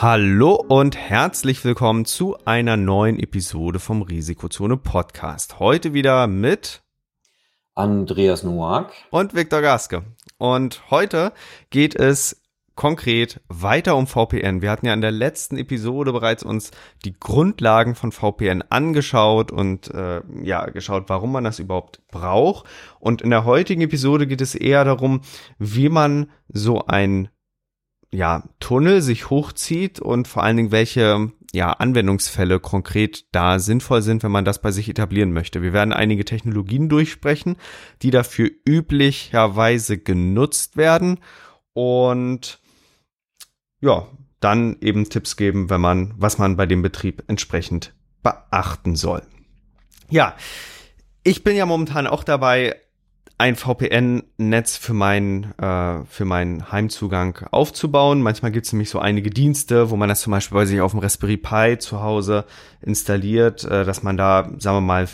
Hallo und herzlich willkommen zu einer neuen Episode vom Risikozone Podcast. Heute wieder mit Andreas Noack und Viktor Gaske. Und heute geht es konkret weiter um VPN. Wir hatten ja in der letzten Episode bereits uns die Grundlagen von VPN angeschaut und äh, ja geschaut, warum man das überhaupt braucht. Und in der heutigen Episode geht es eher darum, wie man so ein ja, Tunnel sich hochzieht und vor allen Dingen welche ja, Anwendungsfälle konkret da sinnvoll sind, wenn man das bei sich etablieren möchte. Wir werden einige Technologien durchsprechen, die dafür üblicherweise genutzt werden und ja, dann eben Tipps geben, wenn man, was man bei dem Betrieb entsprechend beachten soll. Ja, ich bin ja momentan auch dabei, ein VPN-Netz für meinen äh, für meinen Heimzugang aufzubauen. Manchmal gibt es nämlich so einige Dienste, wo man das zum Beispiel bei sich auf dem Raspberry Pi zu Hause installiert, äh, dass man da, sagen wir mal,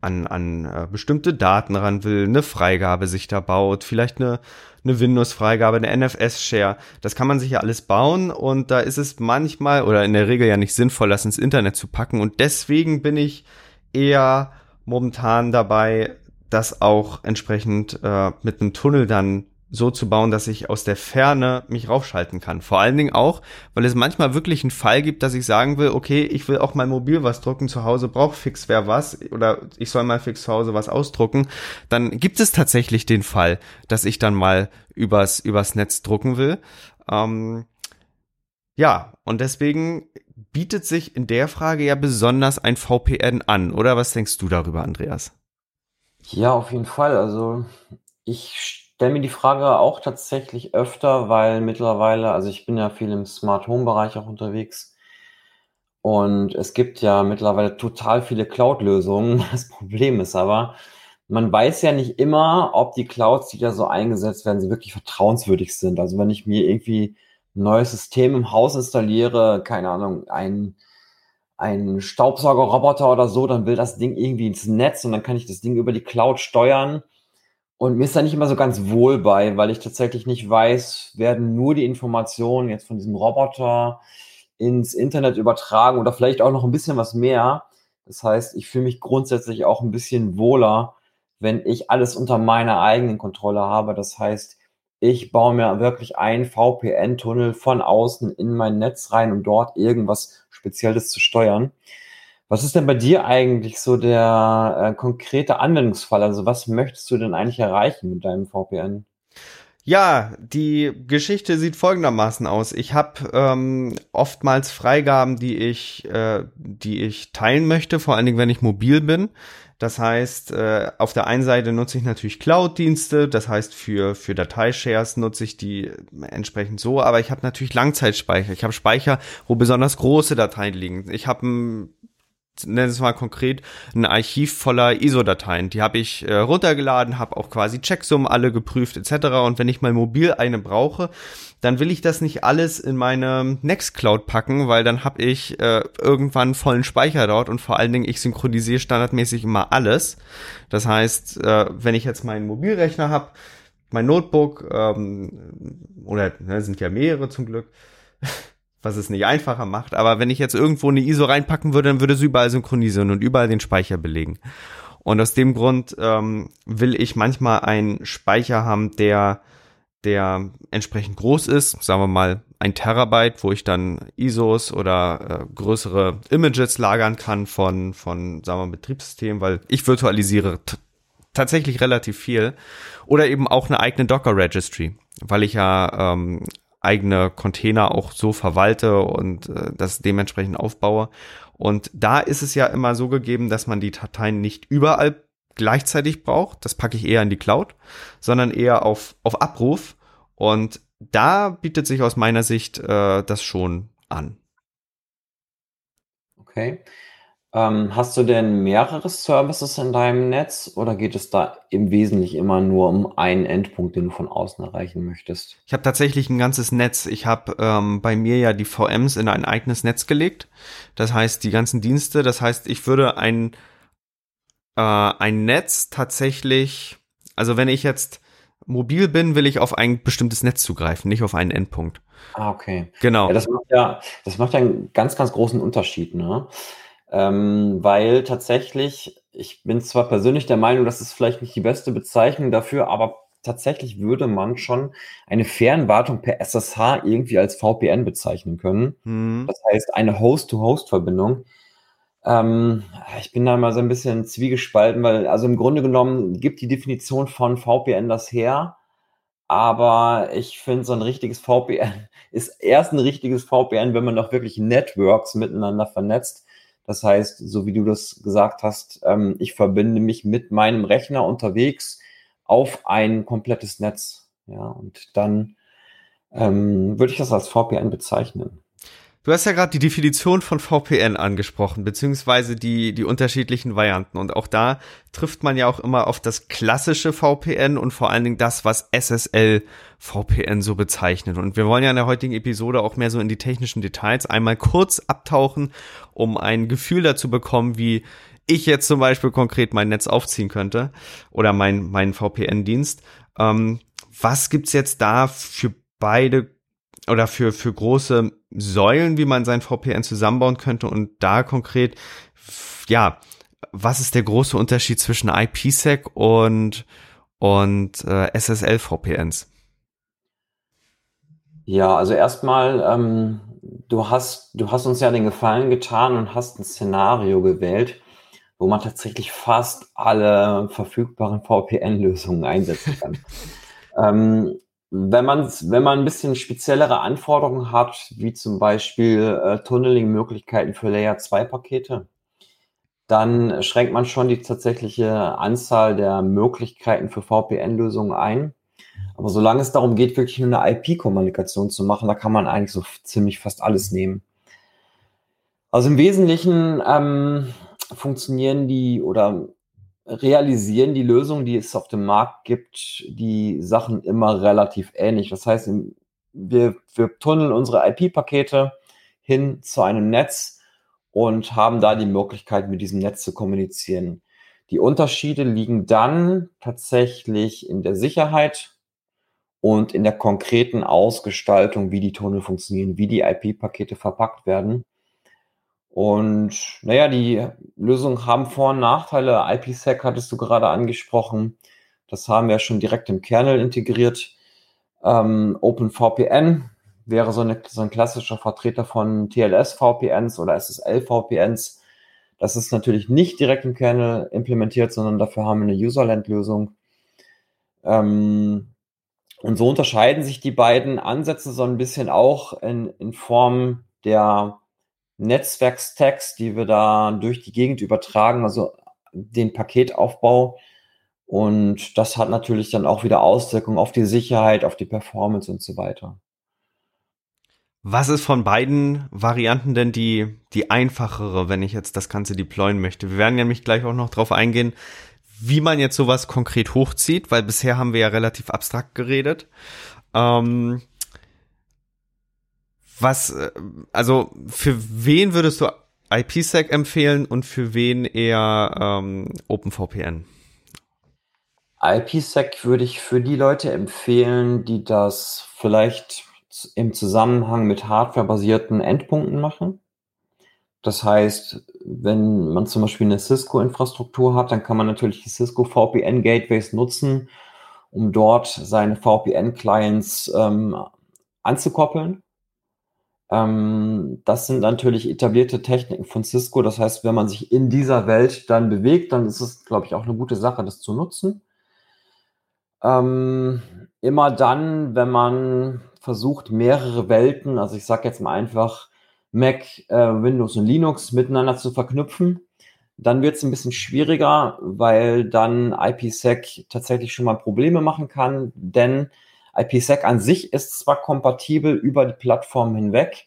an, an äh, bestimmte Daten ran will, eine Freigabe sich da baut, vielleicht eine, eine Windows-Freigabe, eine NFS-Share. Das kann man sich ja alles bauen und da ist es manchmal oder in der Regel ja nicht sinnvoll, das ins Internet zu packen. Und deswegen bin ich eher momentan dabei, das auch entsprechend äh, mit einem Tunnel dann so zu bauen, dass ich aus der Ferne mich raufschalten kann. Vor allen Dingen auch, weil es manchmal wirklich einen Fall gibt, dass ich sagen will, okay, ich will auch mal mobil was drucken, zu Hause braucht fix wer was oder ich soll mal fix zu Hause was ausdrucken. Dann gibt es tatsächlich den Fall, dass ich dann mal übers, übers Netz drucken will. Ähm, ja, und deswegen bietet sich in der Frage ja besonders ein VPN an, oder was denkst du darüber, Andreas? Ja, auf jeden Fall. Also ich stelle mir die Frage auch tatsächlich öfter, weil mittlerweile, also ich bin ja viel im Smart Home Bereich auch unterwegs und es gibt ja mittlerweile total viele Cloud-Lösungen. Das Problem ist aber, man weiß ja nicht immer, ob die Clouds, die da so eingesetzt werden, sie wirklich vertrauenswürdig sind. Also wenn ich mir irgendwie ein neues System im Haus installiere, keine Ahnung, ein ein Staubsaugerroboter oder so, dann will das Ding irgendwie ins Netz und dann kann ich das Ding über die Cloud steuern. Und mir ist da nicht immer so ganz wohl bei, weil ich tatsächlich nicht weiß, werden nur die Informationen jetzt von diesem Roboter ins Internet übertragen oder vielleicht auch noch ein bisschen was mehr. Das heißt, ich fühle mich grundsätzlich auch ein bisschen wohler, wenn ich alles unter meiner eigenen Kontrolle habe. Das heißt, ich baue mir wirklich einen VPN-Tunnel von außen in mein Netz rein, um dort irgendwas Spezielles zu steuern. Was ist denn bei dir eigentlich so der äh, konkrete Anwendungsfall? Also was möchtest du denn eigentlich erreichen mit deinem VPN? Ja, die Geschichte sieht folgendermaßen aus. Ich habe ähm, oftmals Freigaben, die ich, äh, die ich teilen möchte, vor allen Dingen, wenn ich mobil bin. Das heißt, äh, auf der einen Seite nutze ich natürlich Cloud-Dienste, das heißt für, für Dateishares nutze ich die entsprechend so, aber ich habe natürlich Langzeitspeicher. Ich habe Speicher, wo besonders große Dateien liegen. Ich habe ein nennen es mal konkret, ein Archiv voller ISO-Dateien. Die habe ich äh, runtergeladen, habe auch quasi Checksummen alle geprüft etc. Und wenn ich mal mobil eine brauche, dann will ich das nicht alles in meine Nextcloud packen, weil dann habe ich äh, irgendwann vollen Speicher dort und vor allen Dingen ich synchronisiere standardmäßig immer alles. Das heißt, äh, wenn ich jetzt meinen Mobilrechner habe, mein Notebook ähm, oder ne, sind ja mehrere zum Glück was es nicht einfacher macht. Aber wenn ich jetzt irgendwo eine ISO reinpacken würde, dann würde es überall synchronisieren und überall den Speicher belegen. Und aus dem Grund ähm, will ich manchmal einen Speicher haben, der der entsprechend groß ist, sagen wir mal ein Terabyte, wo ich dann ISOs oder äh, größere Images lagern kann von, von, sagen wir, Betriebssystemen, weil ich virtualisiere tatsächlich relativ viel. Oder eben auch eine eigene Docker Registry, weil ich ja ähm, eigene Container auch so verwalte und äh, das dementsprechend aufbaue. Und da ist es ja immer so gegeben, dass man die Dateien nicht überall gleichzeitig braucht. Das packe ich eher in die Cloud, sondern eher auf, auf Abruf. Und da bietet sich aus meiner Sicht äh, das schon an. Okay. Ähm, hast du denn mehrere Services in deinem Netz oder geht es da im Wesentlichen immer nur um einen Endpunkt, den du von außen erreichen möchtest? Ich habe tatsächlich ein ganzes Netz. Ich habe ähm, bei mir ja die VMs in ein eigenes Netz gelegt. Das heißt, die ganzen Dienste. Das heißt, ich würde ein, äh, ein Netz tatsächlich, also wenn ich jetzt mobil bin, will ich auf ein bestimmtes Netz zugreifen, nicht auf einen Endpunkt. Ah, okay. Genau. Ja, das macht ja, das macht ja einen ganz, ganz großen Unterschied, ne? Ähm, weil tatsächlich, ich bin zwar persönlich der Meinung, das ist vielleicht nicht die beste Bezeichnung dafür, aber tatsächlich würde man schon eine Fernwartung per SSH irgendwie als VPN bezeichnen können. Mhm. Das heißt, eine Host-to-Host-Verbindung. Ähm, ich bin da mal so ein bisschen zwiegespalten, weil also im Grunde genommen gibt die Definition von VPN das her, aber ich finde, so ein richtiges VPN ist erst ein richtiges VPN, wenn man auch wirklich Networks miteinander vernetzt. Das heißt, so wie du das gesagt hast, ähm, ich verbinde mich mit meinem Rechner unterwegs auf ein komplettes Netz. Ja, und dann ähm, würde ich das als VPN bezeichnen. Du hast ja gerade die Definition von VPN angesprochen, beziehungsweise die, die unterschiedlichen Varianten. Und auch da trifft man ja auch immer auf das klassische VPN und vor allen Dingen das, was SSL VPN so bezeichnet. Und wir wollen ja in der heutigen Episode auch mehr so in die technischen Details einmal kurz abtauchen, um ein Gefühl dazu bekommen, wie ich jetzt zum Beispiel konkret mein Netz aufziehen könnte oder mein, mein VPN-Dienst. Ähm, was gibt's jetzt da für beide oder für, für große Säulen, wie man sein VPN zusammenbauen könnte und da konkret, ja, was ist der große Unterschied zwischen IPsec und, und äh, SSL-VPNs? Ja, also erstmal, ähm, du hast, du hast uns ja den Gefallen getan und hast ein Szenario gewählt, wo man tatsächlich fast alle verfügbaren VPN-Lösungen einsetzen kann. ähm, wenn man, wenn man ein bisschen speziellere Anforderungen hat, wie zum Beispiel äh, Tunneling-Möglichkeiten für Layer 2 Pakete, dann schränkt man schon die tatsächliche Anzahl der Möglichkeiten für VPN-Lösungen ein. Aber solange es darum geht, wirklich nur eine IP-Kommunikation zu machen, da kann man eigentlich so ziemlich fast alles nehmen. Also im Wesentlichen ähm, funktionieren die oder realisieren die Lösungen, die es auf dem Markt gibt, die Sachen immer relativ ähnlich. Das heißt, wir, wir tunneln unsere IP-Pakete hin zu einem Netz und haben da die Möglichkeit, mit diesem Netz zu kommunizieren. Die Unterschiede liegen dann tatsächlich in der Sicherheit und in der konkreten Ausgestaltung, wie die Tunnel funktionieren, wie die IP-Pakete verpackt werden. Und naja, die Lösungen haben Vor- und Nachteile. IPsec hattest du gerade angesprochen. Das haben wir schon direkt im Kernel integriert. Ähm, OpenVPN wäre so, eine, so ein klassischer Vertreter von TLS-VPNs oder SSL-VPNs. Das ist natürlich nicht direkt im Kernel implementiert, sondern dafür haben wir eine Userland-Lösung. Ähm, und so unterscheiden sich die beiden Ansätze so ein bisschen auch in, in Form der Netzwerkstacks, die wir da durch die Gegend übertragen, also den Paketaufbau. Und das hat natürlich dann auch wieder Auswirkungen auf die Sicherheit, auf die Performance und so weiter. Was ist von beiden Varianten denn die, die einfachere, wenn ich jetzt das Ganze deployen möchte? Wir werden nämlich gleich auch noch drauf eingehen, wie man jetzt sowas konkret hochzieht, weil bisher haben wir ja relativ abstrakt geredet. Ähm, was, äh, also für wen würdest du IPsec empfehlen und für wen eher ähm, OpenVPN? IPsec würde ich für die Leute empfehlen, die das vielleicht im Zusammenhang mit hardwarebasierten Endpunkten machen. Das heißt, wenn man zum Beispiel eine Cisco-Infrastruktur hat, dann kann man natürlich die Cisco VPN-Gateways nutzen, um dort seine VPN-Clients ähm, anzukoppeln Ähm, das sind natürlich etablierte Techniken von Cisco. Das heißt, wenn man sich in dieser Welt dann bewegt, dann ist es, glaube ich, auch eine gute Sache, das zu nutzen. Ähm, immer dann, wenn man versucht, mehrere Welten, also ich sage jetzt mal einfach Mac, äh, Windows und Linux miteinander zu verknüpfen, dann wird es ein bisschen schwieriger, weil dann IPsec tatsächlich schon mal Probleme machen kann, denn IPsec an sich ist zwar kompatibel über die Plattform hinweg,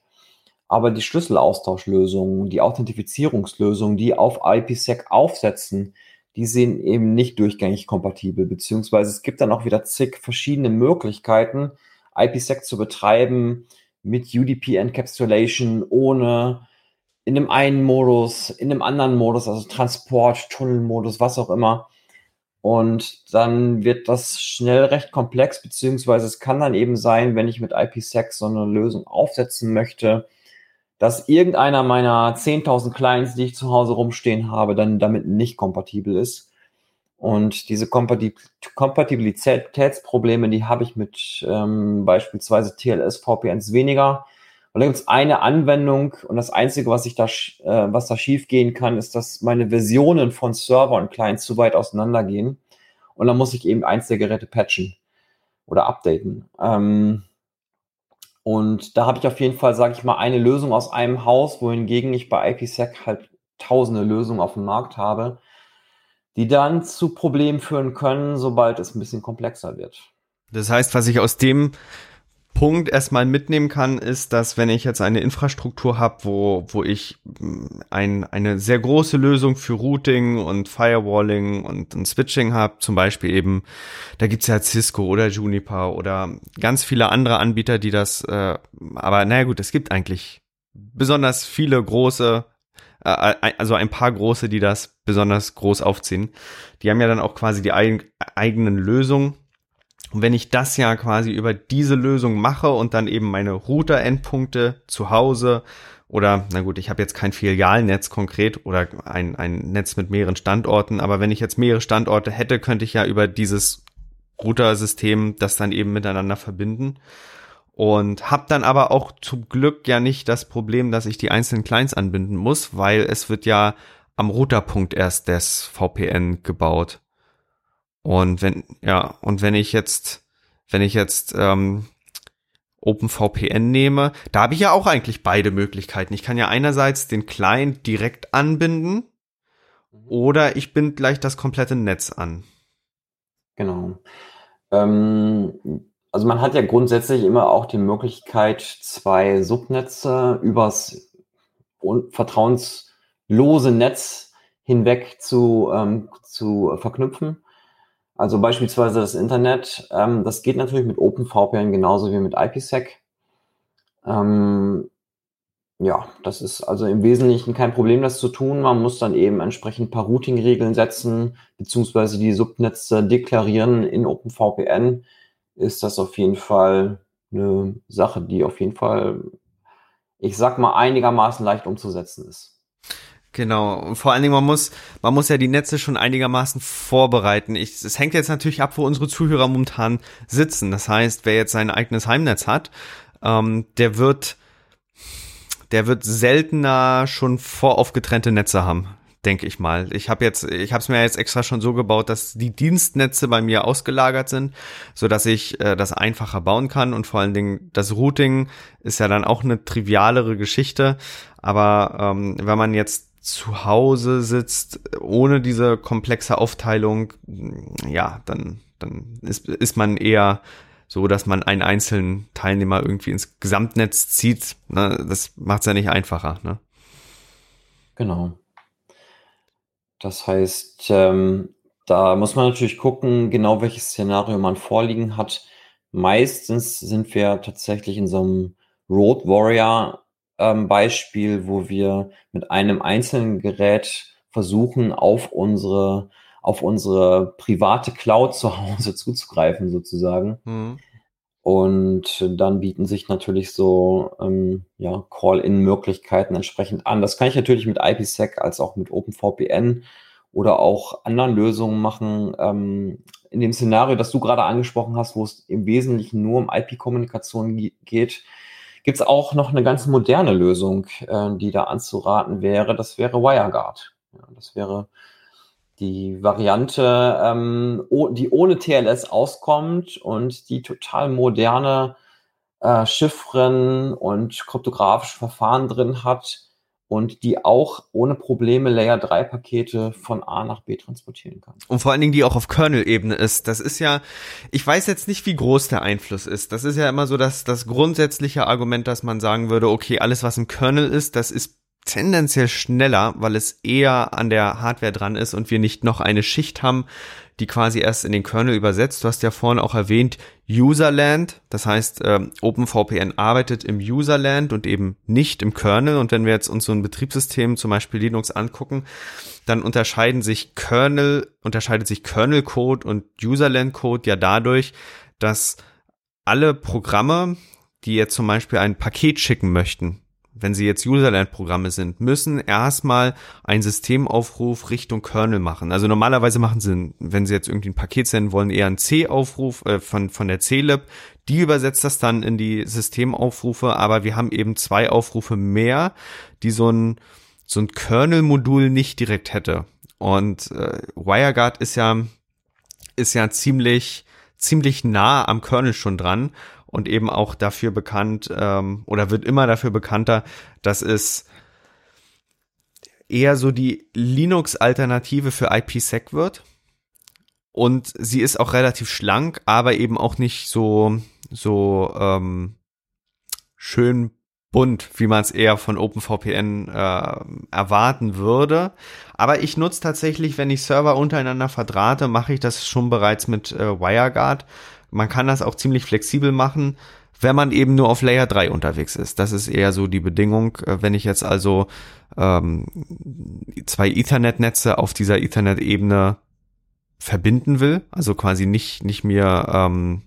aber die Schlüsselaustauschlösungen, die Authentifizierungslösungen, die auf IPsec aufsetzen, die sind eben nicht durchgängig kompatibel, beziehungsweise es gibt dann auch wieder zig verschiedene Möglichkeiten, IPsec zu betreiben mit UDP Encapsulation, ohne in dem einen Modus, in dem anderen Modus, also Transport, Tunnelmodus, was auch immer. Und dann wird das schnell recht komplex, beziehungsweise es kann dann eben sein, wenn ich mit IPsec so eine Lösung aufsetzen möchte, dass irgendeiner meiner 10.000 Clients, die ich zu Hause rumstehen habe, dann damit nicht kompatibel ist. Und diese Kompatibilitätsprobleme, die habe ich mit ähm, beispielsweise TLS-VPNs weniger. Und da gibt es eine Anwendung und das Einzige, was ich da, äh, was da schief gehen kann, ist, dass meine Versionen von Server und Clients zu weit auseinandergehen. Und dann muss ich eben eins der Geräte patchen oder updaten. Ähm, und da habe ich auf jeden Fall, sage ich mal, eine Lösung aus einem Haus, wohingegen ich bei IPsec halt tausende Lösungen auf dem Markt habe, die dann zu Problemen führen können, sobald es ein bisschen komplexer wird. Das heißt, was ich aus dem Punkt erstmal mitnehmen kann, ist, dass wenn ich jetzt eine Infrastruktur habe, wo, wo ich mm, ein, eine sehr große Lösung für Routing und Firewalling und, und Switching habe, zum Beispiel eben, da gibt's ja Cisco oder Juniper oder ganz viele andere Anbieter, die das, äh, aber naja gut, es gibt eigentlich besonders viele große, äh, also ein paar große, die das besonders groß aufziehen. Die haben ja dann auch quasi die eig eigenen Lösungen und wenn ich das ja quasi über diese Lösung mache und dann eben meine Router-Endpunkte zu Hause oder, na gut, ich habe jetzt kein Filialnetz konkret oder ein, ein Netz mit mehreren Standorten, aber wenn ich jetzt mehrere Standorte hätte, könnte ich ja über dieses Router-System das dann eben miteinander verbinden. Und habe dann aber auch zum Glück ja nicht das Problem, dass ich die einzelnen Clients anbinden muss, weil es wird ja am Routerpunkt erst des VPN gebaut. Und wenn, ja, und wenn ich jetzt, wenn ich jetzt ähm, OpenVPN nehme, da habe ich ja auch eigentlich beide Möglichkeiten. Ich kann ja einerseits den Client direkt anbinden mhm. oder ich binde gleich das komplette Netz an. Genau. Ähm, also man hat ja grundsätzlich immer auch die Möglichkeit, zwei Subnetze übers vertrauenslose Netz hinweg zu, ähm, zu verknüpfen. Also beispielsweise das Internet, ähm, das geht natürlich mit OpenVPN genauso wie mit IPsec. Ähm, ja, das ist also im Wesentlichen kein Problem, das zu tun. Man muss dann eben entsprechend ein paar Routing-Regeln setzen, beziehungsweise die Subnetze deklarieren in OpenVPN. Ist das auf jeden Fall eine Sache, die auf jeden Fall, ich sag mal, einigermaßen leicht umzusetzen ist. Genau. Und vor allen Dingen, man muss, man muss ja die Netze schon einigermaßen vorbereiten. Ich, es hängt jetzt natürlich ab, wo unsere Zuhörer momentan sitzen. Das heißt, wer jetzt sein eigenes Heimnetz hat, ähm, der wird, der wird seltener schon voraufgetrennte Netze haben, denke ich mal. Ich habe jetzt, ich habe es mir jetzt extra schon so gebaut, dass die Dienstnetze bei mir ausgelagert sind, so dass ich äh, das einfacher bauen kann und vor allen Dingen das Routing ist ja dann auch eine trivialere Geschichte. Aber ähm, wenn man jetzt zu Hause sitzt, ohne diese komplexe Aufteilung, ja, dann, dann ist, ist man eher so, dass man einen einzelnen Teilnehmer irgendwie ins Gesamtnetz zieht. Ne? Das macht es ja nicht einfacher. Ne? Genau. Das heißt, ähm, da muss man natürlich gucken, genau welches Szenario man vorliegen hat. Meistens sind wir tatsächlich in so einem Road Warrior ähm, Beispiel, wo wir mit einem einzelnen Gerät versuchen, auf unsere, auf unsere private Cloud zu Hause zuzugreifen, sozusagen. Mhm. Und dann bieten sich natürlich so ähm, ja, Call-in-Möglichkeiten entsprechend an. Das kann ich natürlich mit IPsec als auch mit OpenVPN oder auch anderen Lösungen machen. Ähm, in dem Szenario, das du gerade angesprochen hast, wo es im Wesentlichen nur um IP-Kommunikation geht, gibt es auch noch eine ganz moderne Lösung, äh, die da anzuraten wäre. Das wäre WireGuard. Ja, das wäre die Variante, ähm, die ohne TLS auskommt und die total moderne äh, Chiffren und kryptografische Verfahren drin hat und die auch ohne Probleme Layer 3 Pakete von A nach B transportieren kann. Und vor allen Dingen die auch auf Kernel-Ebene ist. Das ist ja, ich weiß jetzt nicht, wie groß der Einfluss ist. Das ist ja immer so das, das grundsätzliche Argument, dass man sagen würde, okay, alles was im Kernel ist, das ist tendenziell schneller, weil es eher an der Hardware dran ist und wir nicht noch eine Schicht haben, die quasi erst in den Kernel übersetzt. Du hast ja vorhin auch erwähnt, Userland, das heißt, ähm, OpenVPN arbeitet im Userland und eben nicht im Kernel. Und wenn wir jetzt uns so ein Betriebssystem, zum Beispiel Linux, angucken, dann unterscheiden sich Kernel, unterscheidet sich Kernel-Code und Userland-Code ja dadurch, dass alle Programme, die jetzt zum Beispiel ein Paket schicken möchten, wenn sie jetzt Userland-Programme sind, müssen erstmal einen Systemaufruf Richtung Kernel machen. Also normalerweise machen sie, wenn sie jetzt irgendwie ein Paket senden wollen, eher einen C-Aufruf äh, von, von der C-Lib. Die übersetzt das dann in die Systemaufrufe, aber wir haben eben zwei Aufrufe mehr, die so ein, so ein Kernel-Modul nicht direkt hätte. Und äh, WireGuard ist ja, ist ja ziemlich, ziemlich nah am Kernel schon dran und eben auch dafür bekannt ähm, oder wird immer dafür bekannter, dass es eher so die Linux-Alternative für IPsec wird. Und sie ist auch relativ schlank, aber eben auch nicht so, so ähm, schön bunt, wie man es eher von OpenVPN äh, erwarten würde. Aber ich nutze tatsächlich, wenn ich Server untereinander verdrahte, mache ich das schon bereits mit äh, WireGuard, man kann das auch ziemlich flexibel machen, wenn man eben nur auf Layer 3 unterwegs ist. Das ist eher so die Bedingung. Äh, wenn ich jetzt also ähm, zwei Ethernet-Netze auf dieser Ethernet-Ebene verbinden will, also quasi nicht, nicht mir ähm,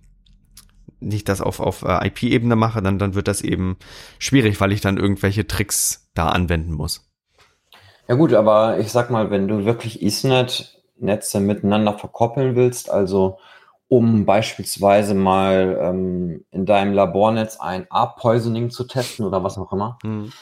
nicht das auf, auf äh, IP-Ebene mache, dann, dann wird das eben schwierig, weil ich dann irgendwelche Tricks da anwenden muss. Ja gut, aber ich sag mal, wenn du wirklich Ethernet-Netze miteinander verkoppeln willst, also um beispielsweise mal ähm, in deinem Labornetz ein A-Poisoning zu testen oder was auch immer, mhm.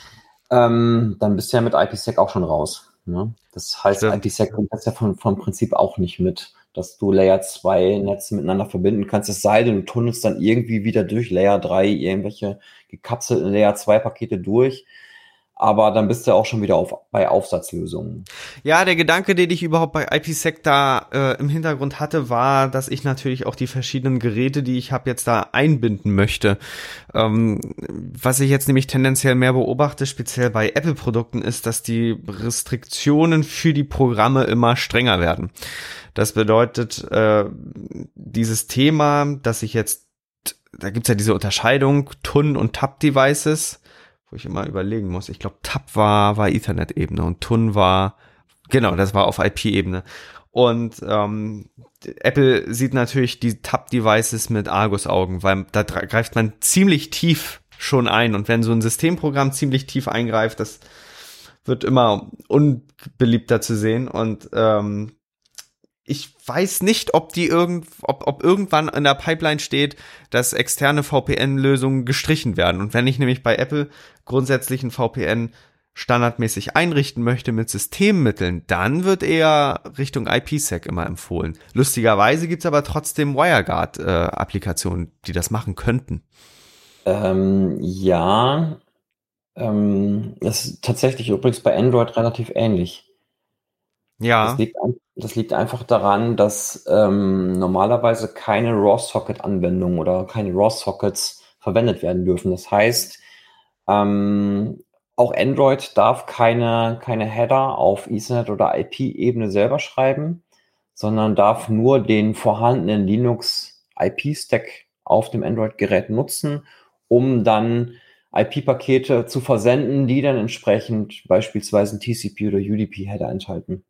ähm, dann bist du ja mit IPsec auch schon raus. Ne? Das heißt, Stimmt. IPsec kommt das ja von, vom Prinzip auch nicht mit, dass du Layer 2 Netze miteinander verbinden kannst. Es sei denn, du tunnelst dann irgendwie wieder durch Layer 3 irgendwelche gekapselten Layer 2 Pakete durch aber dann bist du auch schon wieder auf, bei Aufsatzlösungen. Ja, der Gedanke, den ich überhaupt bei IPsec da äh, im Hintergrund hatte, war, dass ich natürlich auch die verschiedenen Geräte, die ich habe, jetzt da einbinden möchte. Ähm, was ich jetzt nämlich tendenziell mehr beobachte, speziell bei Apple-Produkten, ist, dass die Restriktionen für die Programme immer strenger werden. Das bedeutet, äh, dieses Thema, dass ich jetzt, da gibt's ja diese Unterscheidung, TUN und TAP-Devices, wo ich immer überlegen muss. Ich glaube, TAP war, war Ethernet-Ebene und TUN war, genau, das war auf IP-Ebene. Und ähm, Apple sieht natürlich die TAP-Devices mit Argus-Augen, weil da greift man ziemlich tief schon ein. Und wenn so ein Systemprogramm ziemlich tief eingreift, das wird immer unbeliebter zu sehen. Und ähm, ich weiß nicht, ob die irgend, ob, ob irgendwann in der Pipeline steht, dass externe VPN-Lösungen gestrichen werden. Und wenn ich nämlich bei Apple grundsätzlich ein VPN standardmäßig einrichten möchte mit Systemmitteln, dann wird eher Richtung IPsec immer empfohlen. Lustigerweise gibt's aber trotzdem WireGuard-Applikationen, äh, die das machen könnten. Ähm, ja, ähm, das ist tatsächlich übrigens bei Android relativ ähnlich. Ja. Das liegt, das liegt einfach daran, dass ähm, normalerweise keine RAW-Socket-Anwendungen oder keine RAW-Sockets verwendet werden dürfen. Das heißt, ähm, auch Android darf keine, keine Header auf Ethernet oder IP-Ebene selber schreiben, sondern darf nur den vorhandenen Linux IP-Stack auf dem Android-Gerät nutzen, um dann IP-Pakete zu versenden, die dann entsprechend beispielsweise ein TCP oder UDP-Header enthalten.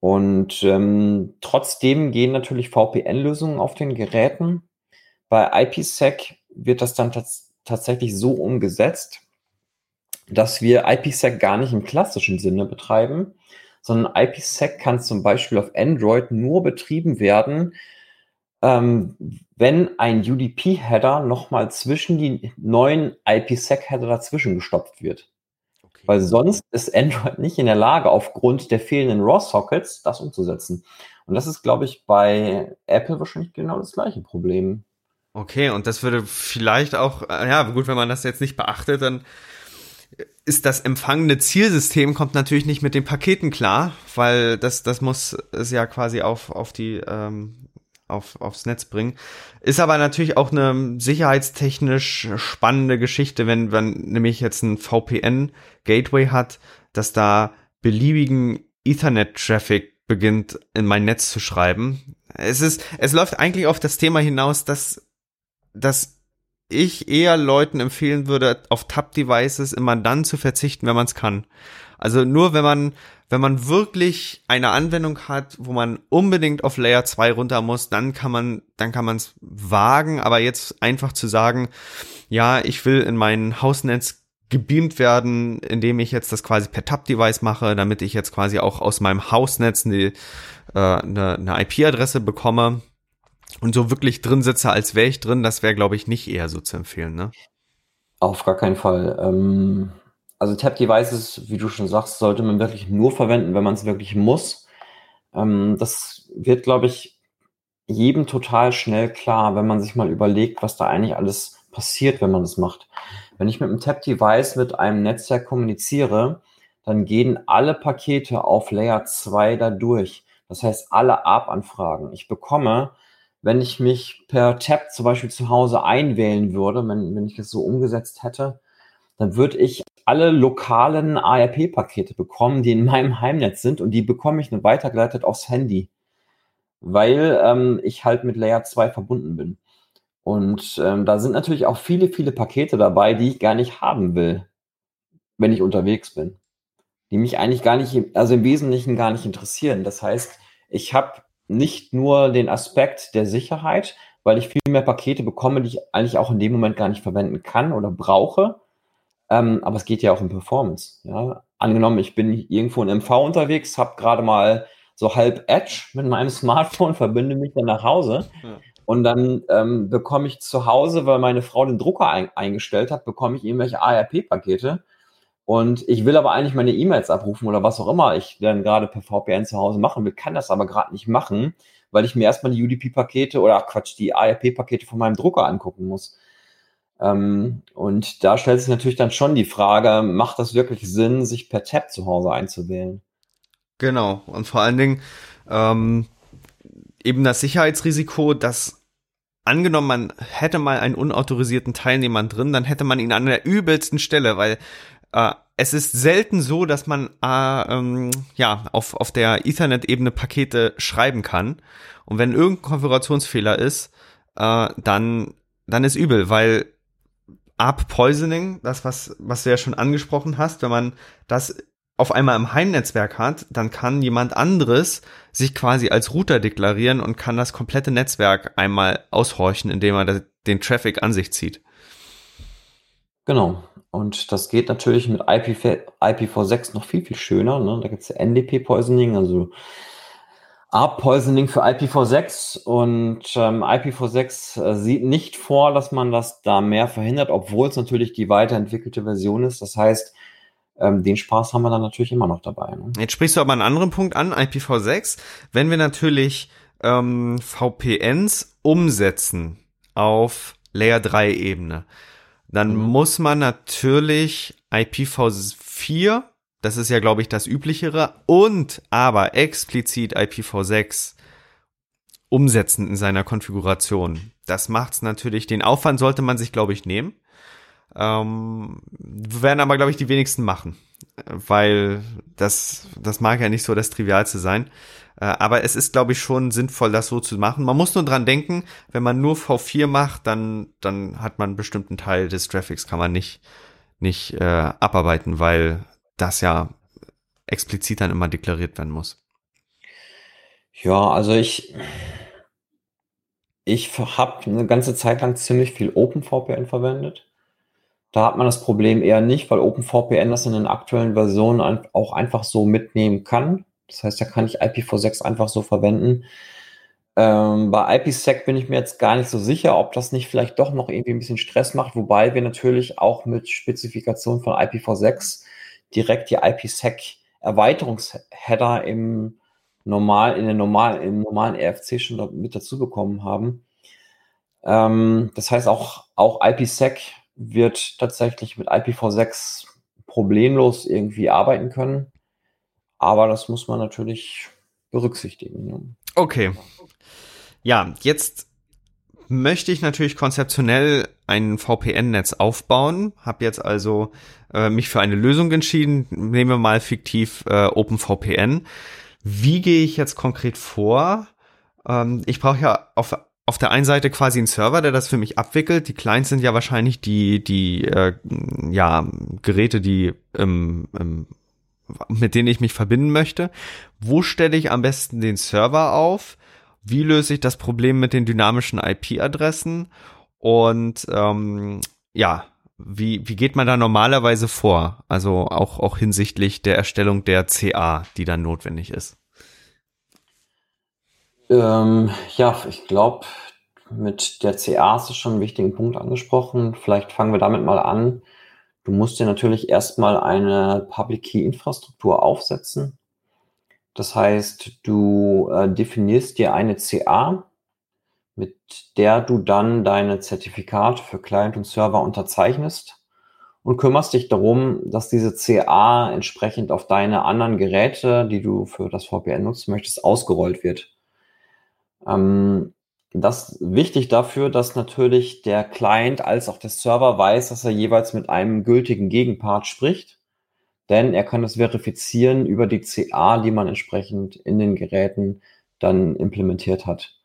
Und ähm, trotzdem gehen natürlich VPN-Lösungen auf den Geräten. Bei IPsec wird das dann tats tatsächlich so umgesetzt, dass wir IPsec gar nicht im klassischen Sinne betreiben, sondern IPsec kann zum Beispiel auf Android nur betrieben werden, ähm, wenn ein UDP-Header nochmal zwischen die neuen IPsec-Header dazwischen gestopft wird. Okay. Weil sonst ist Android nicht in der Lage, aufgrund der fehlenden RAW-Sockets das umzusetzen. Und das ist, glaube ich, bei Apple wahrscheinlich genau das gleiche Problem. Okay, und das würde vielleicht auch, äh, ja, gut, wenn man das jetzt nicht beachtet, dann ist das empfangene Zielsystem kommt natürlich nicht mit den Paketen klar, weil das das muss es ja quasi auf auf die ähm, auf, aufs Netz bringen. Ist aber natürlich auch eine sicherheitstechnisch spannende Geschichte, wenn man nämlich jetzt ein VPN-Gateway hat, dass da beliebigen Ethernet-Traffic beginnt, in mein Netz zu schreiben. Es ist, es läuft eigentlich auf das Thema hinaus, dass dass ich eher Leuten empfehlen würde, auf Tab-Devices immer dann zu verzichten, wenn man es kann. Also nur wenn man, wenn man wirklich eine Anwendung hat, wo man unbedingt auf Layer 2 runter muss, dann kann man, dann kann man es wagen, aber jetzt einfach zu sagen, ja, ich will in mein Hausnetz gebeamt werden, indem ich jetzt das quasi per Tab-Device mache, damit ich jetzt quasi auch aus meinem Hausnetz eine, äh, eine, eine IP-Adresse bekomme und so wirklich drin sitze, als wäre ich drin, das wäre, glaube ich, nicht eher so zu empfehlen, ne? Auf gar keinen Fall. Ähm, also Tab-Devices, wie du schon sagst, sollte man wirklich nur verwenden, wenn man es wirklich muss. Ähm, das wird, glaube ich, jedem total schnell klar, wenn man sich mal überlegt, was da eigentlich alles passiert, wenn man das macht. Wenn ich mit einem Tab-Device mit einem Netzwerk kommuniziere, dann gehen alle Pakete auf Layer 2 da durch. Das heißt, alle ARP-Anfragen. Ich bekomme wenn ich mich per Tab zum Beispiel zu Hause einwählen würde, wenn, wenn ich das so umgesetzt hätte, dann würde ich alle lokalen ARP-Pakete bekommen, die in meinem Heimnetz sind und die bekomme ich dann weitergeleitet aufs Handy, weil ähm, ich halt mit Layer 2 verbunden bin. Und ähm, da sind natürlich auch viele, viele Pakete dabei, die ich gar nicht haben will, wenn ich unterwegs bin. Die mich eigentlich gar nicht, also im Wesentlichen gar nicht interessieren. Das heißt, ich habe nicht nur den Aspekt der Sicherheit, weil ich viel mehr Pakete bekomme, die ich eigentlich auch in dem Moment gar nicht verwenden kann oder brauche. Ähm, aber es geht ja auch um Performance. Ja? Angenommen, ich bin irgendwo in MV unterwegs, habe gerade mal so halb Edge mit meinem Smartphone, verbinde mich dann nach Hause. Ja. Und dann ähm, bekomme ich zu Hause, weil meine Frau den Drucker ein eingestellt hat, bekomme ich irgendwelche ARP-Pakete und ich will aber eigentlich meine E-Mails abrufen oder was auch immer ich dann gerade per VPN zu Hause machen will, kann das aber gerade nicht machen, weil ich mir erstmal die UDP-Pakete oder Quatsch, die ARP-Pakete von meinem Drucker angucken muss. Ähm, und da stellt sich natürlich dann schon die Frage, macht das wirklich Sinn, sich per Tab zu Hause einzuwählen? Genau. Und vor allen Dingen ähm, eben das Sicherheitsrisiko, dass angenommen, man hätte mal einen unautorisierten Teilnehmer drin, dann hätte man ihn an der übelsten Stelle, weil äh, es ist selten so, dass man äh, ähm, ja auf, auf der Ethernet-Ebene Pakete schreiben kann. Und wenn irgendein Konfigurationsfehler ist, äh, dann, dann ist übel, weil ARP Poisoning, das was, was du ja schon angesprochen hast, wenn man das auf einmal im Heimnetzwerk hat, dann kann jemand anderes sich quasi als Router deklarieren und kann das komplette Netzwerk einmal aushorchen, indem er den Traffic an sich zieht. Genau. Und das geht natürlich mit IPv6 noch viel, viel schöner. Ne? Da gibt es NDP-Poisoning, also ARP-Poisoning für IPv6 und ähm, IPv6 äh, sieht nicht vor, dass man das da mehr verhindert, obwohl es natürlich die weiterentwickelte Version ist. Das heißt, ähm, den Spaß haben wir dann natürlich immer noch dabei. Ne? Jetzt sprichst du aber einen anderen Punkt an, IPv6. Wenn wir natürlich ähm, VPNs umsetzen auf Layer 3 Ebene, dann mhm. muss man natürlich IPv4, das ist ja, glaube ich, das üblichere, und aber explizit IPv6 umsetzen in seiner Konfiguration. Das macht's natürlich, den Aufwand sollte man sich, glaube ich, nehmen. Ähm, werden aber, glaube ich, die wenigsten machen, weil das, das mag ja nicht so das Trivialste sein. Äh, aber es ist, glaube ich, schon sinnvoll, das so zu machen. Man muss nur dran denken, wenn man nur V4 macht, dann, dann hat man einen bestimmten Teil des Traffics, kann man nicht, nicht äh, abarbeiten, weil das ja explizit dann immer deklariert werden muss. Ja, also ich, ich habe eine ganze Zeit lang ziemlich viel OpenVPN verwendet. Da hat man das Problem eher nicht, weil OpenVPN das in den aktuellen Versionen auch einfach so mitnehmen kann. Das heißt, da kann ich IPv6 einfach so verwenden. Ähm, bei IPsec bin ich mir jetzt gar nicht so sicher, ob das nicht vielleicht doch noch irgendwie ein bisschen Stress macht, wobei wir natürlich auch mit Spezifikation von IPv6 direkt die IPsec Erweiterungsheader im normal, in der normal, im normalen RFC schon mit dazu bekommen haben. Ähm, das heißt auch, auch IPsec wird tatsächlich mit IPv6 problemlos irgendwie arbeiten können. Aber das muss man natürlich berücksichtigen. Okay. Ja, jetzt möchte ich natürlich konzeptionell ein VPN-Netz aufbauen, habe jetzt also äh, mich für eine Lösung entschieden. Nehmen wir mal fiktiv äh, OpenVPN. Wie gehe ich jetzt konkret vor? Ähm, ich brauche ja auf auf der einen Seite quasi einen Server, der das für mich abwickelt. Die Clients sind ja wahrscheinlich die die äh, ja Geräte, die ähm, ähm, mit denen ich mich verbinden möchte. Wo stelle ich am besten den Server auf? Wie löse ich das Problem mit den dynamischen IP-Adressen und ähm, ja, wie, wie geht man da normalerweise vor? Also auch, auch hinsichtlich der Erstellung der CA, die dann notwendig ist. Ähm, ja, ich glaube, mit der CA hast du schon einen wichtigen Punkt angesprochen. Vielleicht fangen wir damit mal an. Du musst dir natürlich erstmal eine Public Key Infrastruktur aufsetzen. Das heißt, du äh, definierst dir eine CA, mit der du dann deine Zertifikate für Client und Server unterzeichnest und kümmerst dich darum, dass diese CA entsprechend auf deine anderen Geräte, die du für das VPN nutzen möchtest, ausgerollt wird. Ähm, das ist wichtig dafür, dass natürlich der Client als auch der Server weiß, dass er jeweils mit einem gültigen Gegenpart spricht denn er kann es verifizieren über die CA, die man entsprechend in den Geräten dann implementiert hat.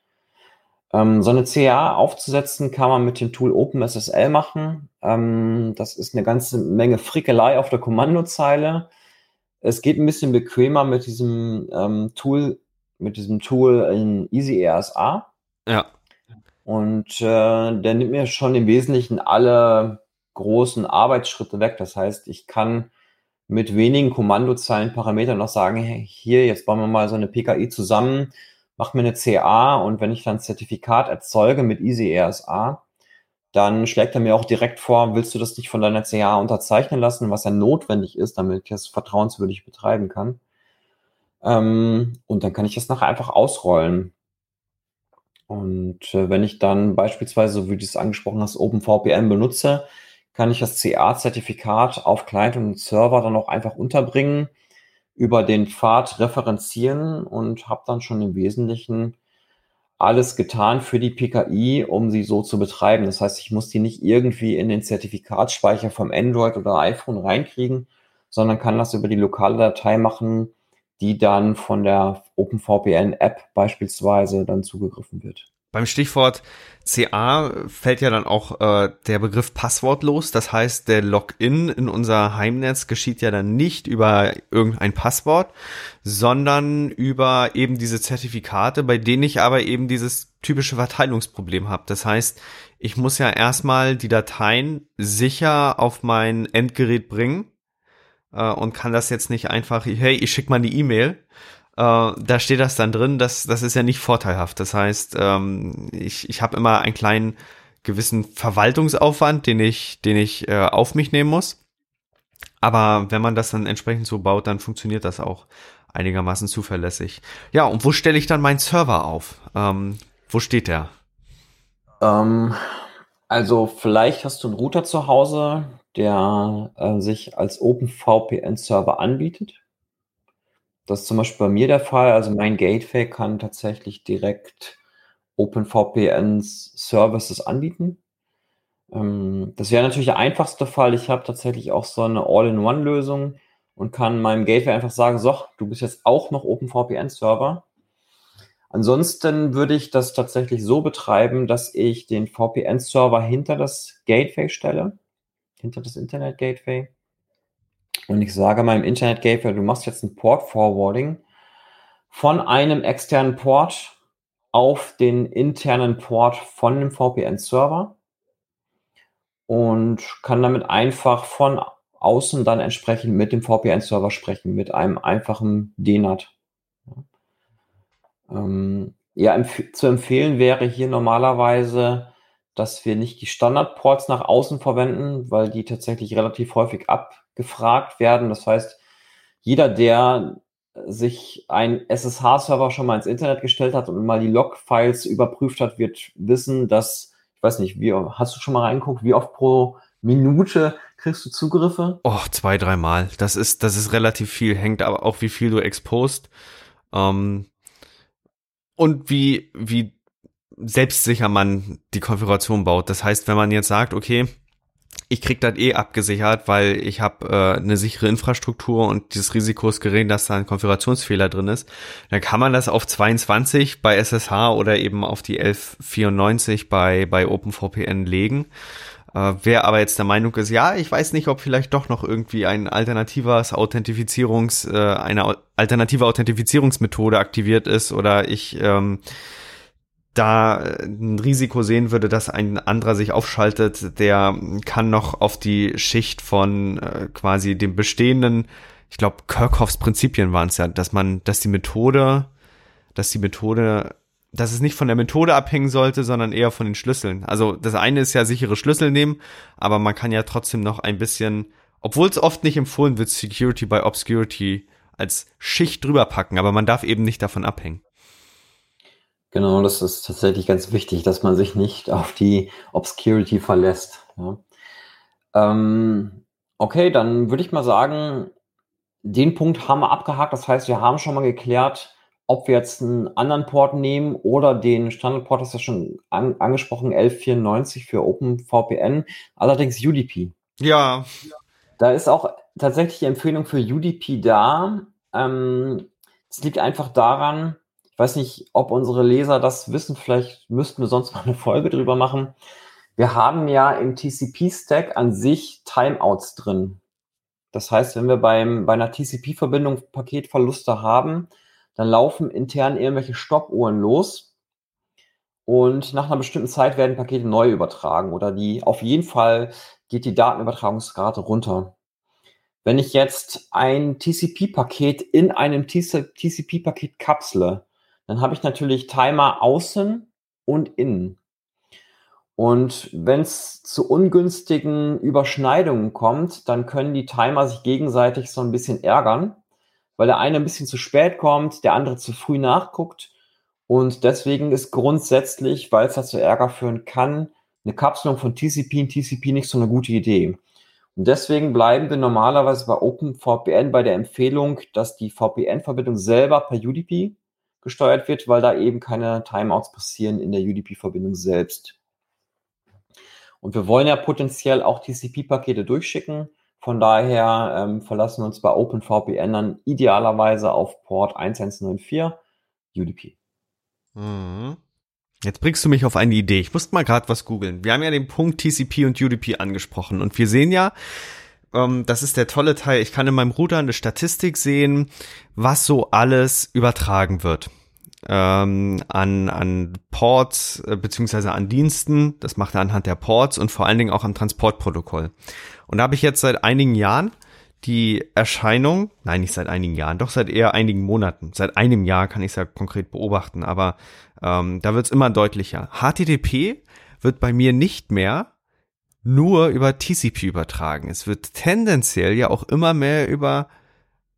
Ähm, so eine CA aufzusetzen kann man mit dem Tool OpenSSL machen. Ähm, das ist eine ganze Menge Frickelei auf der Kommandozeile. Es geht ein bisschen bequemer mit diesem ähm, Tool, mit diesem Tool in EasyRSA. Ja. Und äh, der nimmt mir schon im Wesentlichen alle großen Arbeitsschritte weg. Das heißt, ich kann mit wenigen Kommandozeilenparametern noch sagen, hey, hier, jetzt bauen wir mal so eine PKI zusammen, mach mir eine CA und wenn ich dann ein Zertifikat erzeuge mit EasyRSA, dann schlägt er mir auch direkt vor, willst du das nicht von deiner CA unterzeichnen lassen, was ja notwendig ist, damit ich das vertrauenswürdig betreiben kann. Ähm, und dann kann ich das nachher einfach ausrollen. Und äh, wenn ich dann beispielsweise, wie du es angesprochen hast, OpenVPN benutze, kann ich das CA-Zertifikat auf Client und Server dann auch einfach unterbringen, über den Pfad referenzieren und habe dann schon im Wesentlichen alles getan für die PKI, um sie so zu betreiben. Das heißt, ich muss die nicht irgendwie in den Zertifikatsspeicher vom Android oder iPhone reinkriegen, sondern kann das über die lokale Datei machen, die dann von der OpenVPN-App beispielsweise dann zugegriffen wird. Beim Stichwort CA fällt ja dann auch äh, der Begriff passwortlos. Das heißt, der Login in unser Heimnetz geschieht ja dann nicht über irgendein Passwort, sondern über eben diese Zertifikate, bei denen ich aber eben dieses typische Verteilungsproblem habe. Das heißt, ich muss ja erstmal die Dateien sicher auf mein Endgerät bringen äh, und kann das jetzt nicht einfach, hey, ich schicke mal eine E-Mail, äh, da steht das dann drin, das, das ist ja nicht vorteilhaft. Das heißt, ähm, ich, ich habe immer einen kleinen gewissen Verwaltungsaufwand, den ich, den ich äh, auf mich nehmen muss. Aber wenn man das dann entsprechend so baut, dann funktioniert das auch einigermaßen zuverlässig. Ja, und wo stelle ich dann meinen Server auf? Ähm, wo steht der? Ähm, also vielleicht hast du einen Router zu Hause, der äh, sich als OpenVPN-Server anbietet. Das ist zum Beispiel bei mir der Fall. Also mein Gateway kann tatsächlich direkt OpenVPN Services anbieten. Ähm, das wäre natürlich der einfachste Fall. Ich habe tatsächlich auch so eine All-in-One-Lösung und kann meinem Gateway einfach sagen, so, du bist jetzt auch noch OpenVPN-Server. Ansonsten würde ich das tatsächlich so betreiben, dass ich den VPN-Server hinter das Gateway stelle, hinter das Internet-Gateway und ich sage meinem Internet Gateway, du machst jetzt ein Port Forwarding von einem externen Port auf den internen Port von dem VPN-Server und kann damit einfach von außen dann entsprechend mit dem VPN-Server sprechen, mit einem einfachen DNAT. Ähm, Ja, empf zu empfehlen wäre hier normalerweise, dass wir nicht die Standardports nach außen verwenden, weil die tatsächlich relativ häufig abgefragt werden. Das heißt, jeder, der sich ein SSH-Server schon mal ins Internet gestellt hat und mal die Log-Files überprüft hat, wird wissen, dass, ich weiß nicht, wie, hast du schon mal reingeguckt, wie oft pro Minute kriegst du Zugriffe? Oh, zwei, dreimal. Das ist, das ist relativ viel, hängt aber auch, wie viel du expost. Ähm, und wie, wie selbstsicher man die Konfiguration baut. Das heißt, wenn man jetzt sagt, okay, ich krieg das eh abgesichert, weil ich habe äh, eine sichere Infrastruktur und dieses Risiko ist gering, dass da ein Konfigurationsfehler drin ist. Dann kann man das auf 22 bei SSH oder eben auf die 1194 bei, bei OpenVPN legen. Äh, wer aber jetzt der Meinung ist, ja, ich weiß nicht, ob vielleicht doch noch irgendwie ein alternatives Authentifizierungs, äh, eine alternative Authentifizierungsmethode aktiviert ist oder ich ähm, da ein Risiko sehen würde, dass ein anderer sich aufschaltet, der kann noch auf die Schicht von äh, quasi dem bestehenden, ich glaube, Kirchhoffs Prinzipien waren es ja, dass man, dass die Methode, dass die Methode, dass es nicht von der Methode abhängen sollte, sondern eher von den Schlüsseln. Also das eine ist ja sichere Schlüssel nehmen, aber man kann ja trotzdem noch ein bisschen, obwohl es oft nicht empfohlen wird, Security by Obscurity als Schicht drüber packen, aber man darf eben nicht davon abhängen. Genau, das ist tatsächlich ganz wichtig, dass man sich nicht auf die Obscurity verlässt. Ja. Ähm, okay, dann würde ich mal sagen, den Punkt haben wir abgehakt. Das heißt, wir haben schon mal geklärt, ob wir jetzt einen anderen Port nehmen oder den Standardport, das ist ja schon an, angesprochen, 1194 für OpenVPN, allerdings UDP. Ja. Da ist auch tatsächlich die Empfehlung für UDP da. Ähm, es ähm, liegt einfach daran, weiß nicht, ob unsere Leser das wissen, vielleicht müssten wir sonst mal eine Folge drüber machen. Wir haben ja im TCP-Stack an sich Timeouts drin. Das heißt, wenn wir beim, bei einer TCP-Verbindung Paketverluste haben, dann laufen intern irgendwelche Stoppuhren los und nach einer bestimmten Zeit werden Pakete neu übertragen oder die, auf jeden Fall geht die Datenübertragungsrate runter. Wenn ich jetzt ein TCP-Paket in einem TCP-Paket kapsle, dann habe ich natürlich Timer außen und innen. Und wenn es zu ungünstigen Überschneidungen kommt, dann können die Timer sich gegenseitig so ein bisschen ärgern, weil der eine ein bisschen zu spät kommt, der andere zu früh nachguckt. Und deswegen ist grundsätzlich, weil es dazu Ärger führen kann, eine Kapselung von TCP in TCP nicht so eine gute Idee. Und deswegen bleiben wir normalerweise bei OpenVPN bei der Empfehlung, dass die VPN-Verbindung selber per UDP gesteuert wird, weil da eben keine Timeouts passieren in der UDP-Verbindung selbst. Und wir wollen ja potenziell auch TCP-Pakete durchschicken. Von daher ähm, verlassen wir uns bei OpenVPN dann idealerweise auf Port 1194 UDP. Mhm. Jetzt bringst du mich auf eine Idee. Ich musste mal gerade was googeln. Wir haben ja den Punkt TCP und UDP angesprochen und wir sehen ja, ähm, das ist der tolle Teil. Ich kann in meinem Router eine Statistik sehen, was so alles übertragen wird. Ähm, an, an Ports äh, beziehungsweise an Diensten. Das macht er anhand der Ports und vor allen Dingen auch am Transportprotokoll. Und da habe ich jetzt seit einigen Jahren die Erscheinung, nein, nicht seit einigen Jahren, doch seit eher einigen Monaten. Seit einem Jahr kann ich es ja konkret beobachten, aber ähm, da wird es immer deutlicher. HTTP wird bei mir nicht mehr nur über TCP übertragen. Es wird tendenziell ja auch immer mehr über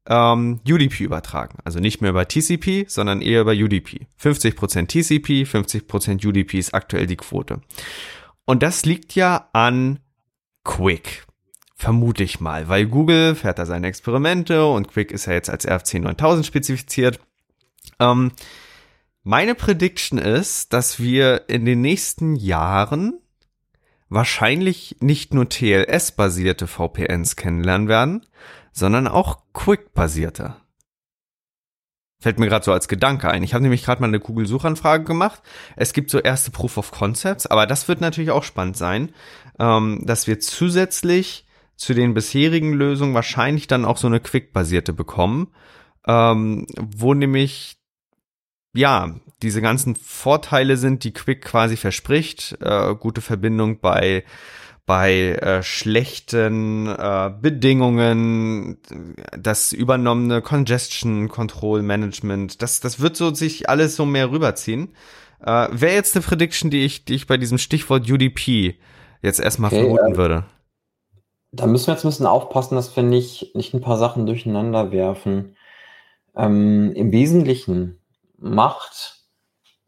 ähm, UDP übertragen. Also nicht mehr über TCP, sondern eher über UDP. 50% TCP, 50% UDP ist aktuell die Quote. Und das liegt ja an Quick. Vermute ich mal, weil Google fährt da seine Experimente und Quick ist ja jetzt als RFC 9000 spezifiziert. Ähm, meine Prediction ist, dass wir in den nächsten Jahren wahrscheinlich nicht nur TLS-basierte VPNs kennenlernen werden, sondern auch Quick-basierte. Fällt mir gerade so als Gedanke ein. Ich habe nämlich gerade mal eine Google-Suchanfrage gemacht. Es gibt so erste Proof of Concepts, aber das wird natürlich auch spannend sein, ähm, dass wir zusätzlich zu den bisherigen Lösungen wahrscheinlich dann auch so eine Quick-basierte bekommen, ähm, wo nämlich ja, diese ganzen Vorteile sind, die Quick quasi verspricht. Äh, gute Verbindung bei bei äh, schlechten äh, Bedingungen, das übernommene Congestion Control Management, das, das wird so sich alles so mehr rüberziehen. Äh, Wäre jetzt eine Prediction, die ich, die ich bei diesem Stichwort UDP jetzt erstmal okay, vermuten äh, würde. Da müssen wir jetzt ein bisschen aufpassen, dass wir nicht, nicht ein paar Sachen durcheinander werfen. Ähm, Im Wesentlichen macht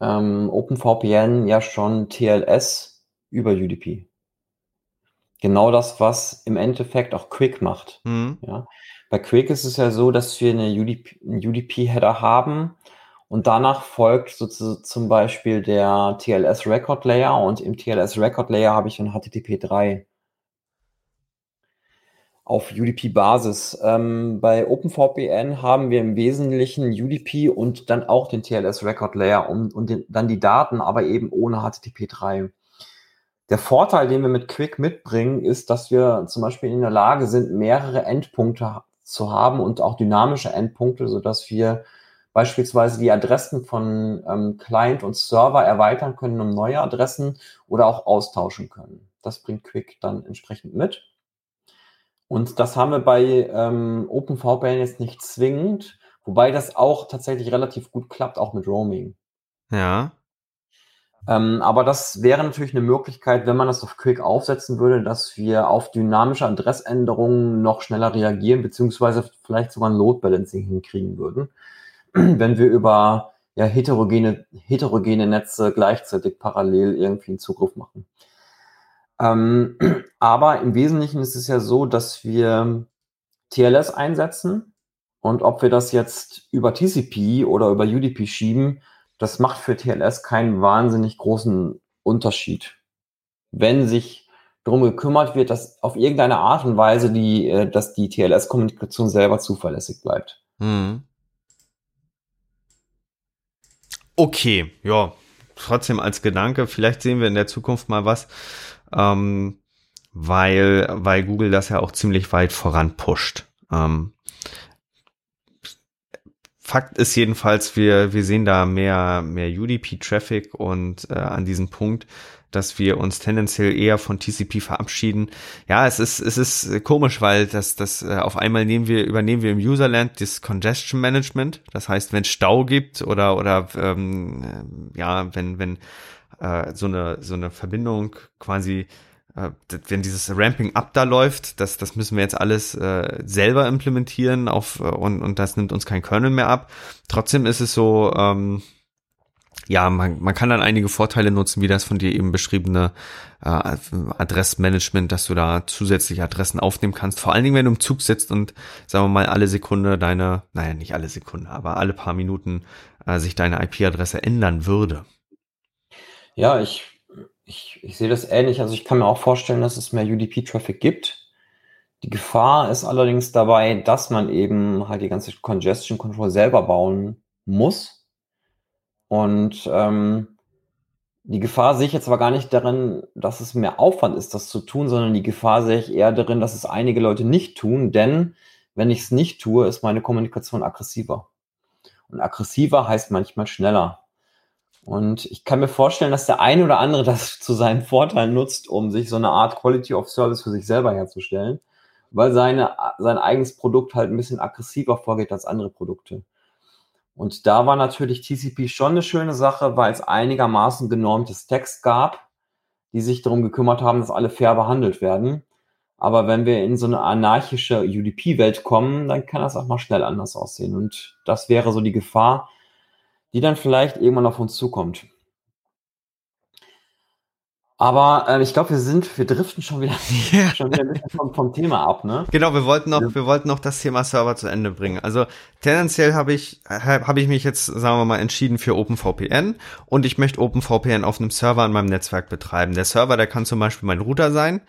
ähm, OpenVPN ja schon TLS über UDP. Genau das, was im Endeffekt auch Quick macht. Mhm. Ja. Bei Quick ist es ja so, dass wir eine UDP, einen UDP-Header haben und danach folgt so zu, zum Beispiel der TLS Record Layer und im TLS Record Layer habe ich ein HTTP 3 auf UDP-Basis. Ähm, bei OpenVPN haben wir im Wesentlichen UDP und dann auch den TLS Record Layer und, und den, dann die Daten, aber eben ohne HTTP 3. Der Vorteil, den wir mit Quick mitbringen, ist, dass wir zum Beispiel in der Lage sind, mehrere Endpunkte zu haben und auch dynamische Endpunkte, so dass wir beispielsweise die Adressen von ähm, Client und Server erweitern können um neue Adressen oder auch austauschen können. Das bringt Quick dann entsprechend mit. Und das haben wir bei ähm, OpenVPN jetzt nicht zwingend, wobei das auch tatsächlich relativ gut klappt, auch mit Roaming. Ja. Ähm, aber das wäre natürlich eine Möglichkeit, wenn man das auf Quick aufsetzen würde, dass wir auf dynamische Adressänderungen noch schneller reagieren, beziehungsweise vielleicht sogar ein Load Balancing hinkriegen würden, wenn wir über ja, heterogene, heterogene Netze gleichzeitig parallel irgendwie einen Zugriff machen. Ähm, aber im Wesentlichen ist es ja so, dass wir TLS einsetzen und ob wir das jetzt über TCP oder über UDP schieben, das macht für TLS keinen wahnsinnig großen Unterschied. Wenn sich darum gekümmert wird, dass auf irgendeine Art und Weise die, äh, dass die TLS-Kommunikation selber zuverlässig bleibt. Hm. Okay, ja, trotzdem als Gedanke, vielleicht sehen wir in der Zukunft mal was, ähm, weil, weil Google das ja auch ziemlich weit voran pusht. Ähm, Fakt ist jedenfalls, wir, wir sehen da mehr, mehr UDP-Traffic und äh, an diesem Punkt, dass wir uns tendenziell eher von TCP verabschieden. Ja, es ist, es ist komisch, weil das, das äh, auf einmal nehmen wir, übernehmen wir im Userland das Congestion Management. Das heißt, wenn Stau gibt oder, oder ähm, ja, wenn, wenn äh, so eine, so eine Verbindung quasi äh, wenn dieses Ramping Up da läuft, das, das müssen wir jetzt alles äh, selber implementieren auf, äh, und, und das nimmt uns kein Kernel mehr ab. Trotzdem ist es so, ähm, ja, man, man kann dann einige Vorteile nutzen, wie das von dir eben beschriebene äh, Adressmanagement, dass du da zusätzliche Adressen aufnehmen kannst. Vor allen Dingen, wenn du im Zug sitzt und, sagen wir mal, alle Sekunde deine, naja, nicht alle Sekunde, aber alle paar Minuten äh, sich deine IP-Adresse ändern würde. Ja, ich ich, ich sehe das ähnlich. Also ich kann mir auch vorstellen, dass es mehr UDP-Traffic gibt. Die Gefahr ist allerdings dabei, dass man eben halt die ganze Congestion Control selber bauen muss. Und ähm, die Gefahr sehe ich jetzt aber gar nicht darin, dass es mehr Aufwand ist, das zu tun, sondern die Gefahr sehe ich eher darin, dass es einige Leute nicht tun, denn wenn ich es nicht tue, ist meine Kommunikation aggressiver. Und aggressiver heißt manchmal schneller. Und ich kann mir vorstellen, dass der eine oder andere das zu seinen Vorteilen nutzt, um sich so eine Art Quality of Service für sich selber herzustellen, weil seine, sein eigenes Produkt halt ein bisschen aggressiver vorgeht als andere Produkte. Und da war natürlich TCP schon eine schöne Sache, weil es einigermaßen genormtes Text gab, die sich darum gekümmert haben, dass alle fair behandelt werden. Aber wenn wir in so eine anarchische UDP-Welt kommen, dann kann das auch mal schnell anders aussehen. Und das wäre so die Gefahr, die dann vielleicht irgendwann auf uns zukommt. Aber äh, ich glaube, wir sind, wir driften schon wieder, yeah. schon wieder ein bisschen vom, vom, Thema ab, ne? Genau, wir wollten noch, wir wollten noch das Thema Server zu Ende bringen. Also tendenziell habe ich, habe ich mich jetzt, sagen wir mal, entschieden für OpenVPN und ich möchte OpenVPN auf einem Server an meinem Netzwerk betreiben. Der Server, der kann zum Beispiel mein Router sein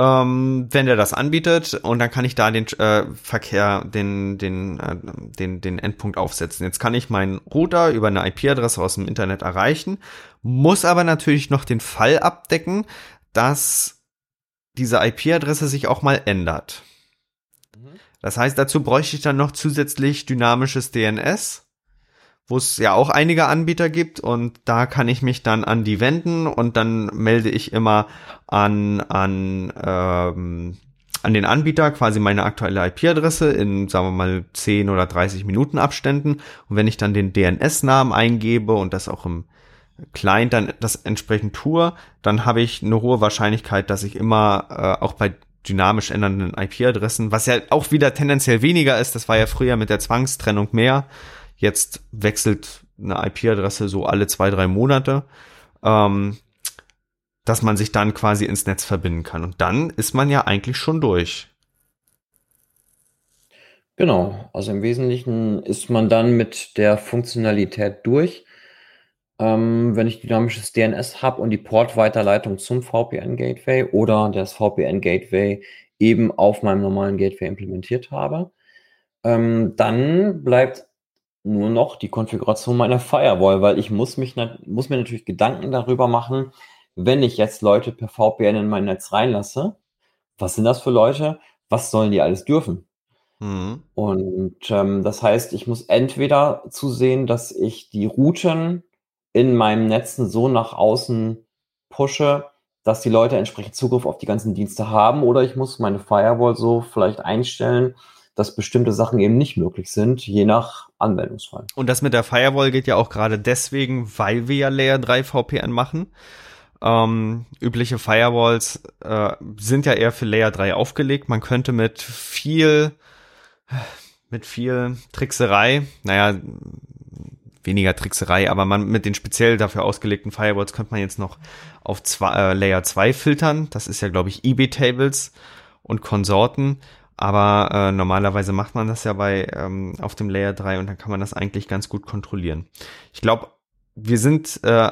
ähm, wenn der das anbietet und dann kann ich da den äh, Verkehr, den, den, äh, den, den Endpunkt aufsetzen. Jetzt kann ich meinen Router über eine IP-Adresse aus dem Internet erreichen, muss aber natürlich noch den Fall abdecken, dass diese IP-Adresse sich auch mal ändert. Mhm. Das heißt, dazu bräuchte ich dann noch zusätzlich dynamisches DNS, wo es ja auch einige Anbieter gibt und da kann ich mich dann an die wenden und dann melde ich immer an, an, ähm, an den Anbieter quasi meine aktuelle IP-Adresse in, sagen wir mal, 10 oder 30 Minuten Abständen. Und wenn ich dann den DNS-Namen eingebe und das auch im Client dann das entsprechend tue, dann habe ich eine hohe Wahrscheinlichkeit, dass ich immer äh, auch bei dynamisch ändernden IP-Adressen, was ja auch wieder tendenziell weniger ist, das war ja früher mit der Zwangstrennung mehr, Jetzt wechselt eine IP-Adresse so alle zwei, drei Monate, ähm, dass man sich dann quasi ins Netz verbinden kann. Und dann ist man ja eigentlich schon durch. Genau, also im Wesentlichen ist man dann mit der Funktionalität durch. Ähm, wenn ich dynamisches DNS habe und die Portweiterleitung zum VPN-Gateway oder das VPN-Gateway eben auf meinem normalen Gateway implementiert habe, ähm, dann bleibt nur noch die Konfiguration meiner Firewall, weil ich muss mich muss mir natürlich Gedanken darüber machen, wenn ich jetzt Leute per VPN in mein Netz reinlasse, was sind das für Leute? Was sollen die alles dürfen? Mhm. Und ähm, das heißt, ich muss entweder zusehen, dass ich die Routen in meinem Netzen so nach außen pushe, dass die Leute entsprechend Zugriff auf die ganzen Dienste haben, oder ich muss meine Firewall so vielleicht einstellen, dass bestimmte Sachen eben nicht möglich sind, je nach Anwendungsfall. Und das mit der Firewall geht ja auch gerade deswegen, weil wir ja Layer 3 VPN machen. Ähm, übliche Firewalls äh, sind ja eher für Layer 3 aufgelegt. Man könnte mit viel, mit viel Trickserei, naja, weniger Trickserei, aber man mit den speziell dafür ausgelegten Firewalls könnte man jetzt noch auf zwei, äh, Layer 2 filtern. Das ist ja, glaube ich, eBay-Tables und Konsorten. Aber äh, normalerweise macht man das ja bei ähm, auf dem Layer 3 und dann kann man das eigentlich ganz gut kontrollieren. Ich glaube, wir sind äh,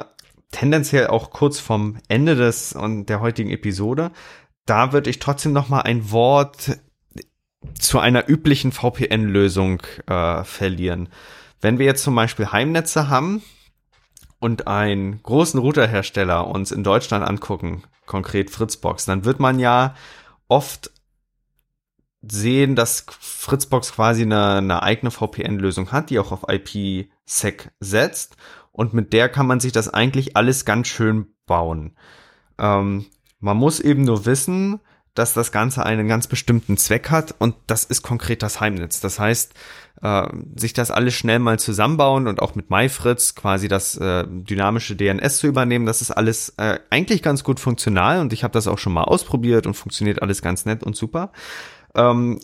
tendenziell auch kurz vom Ende des und der heutigen Episode. Da würde ich trotzdem noch mal ein Wort zu einer üblichen VPN-Lösung äh, verlieren. Wenn wir jetzt zum Beispiel Heimnetze haben und einen großen Routerhersteller uns in Deutschland angucken, konkret Fritzbox, dann wird man ja oft sehen, dass Fritzbox quasi eine, eine eigene VPN-Lösung hat, die auch auf IPsec setzt. Und mit der kann man sich das eigentlich alles ganz schön bauen. Ähm, man muss eben nur wissen, dass das Ganze einen ganz bestimmten Zweck hat und das ist konkret das Heimnetz. Das heißt, äh, sich das alles schnell mal zusammenbauen und auch mit MyFritz quasi das äh, dynamische DNS zu übernehmen, das ist alles äh, eigentlich ganz gut funktional und ich habe das auch schon mal ausprobiert und funktioniert alles ganz nett und super ähm,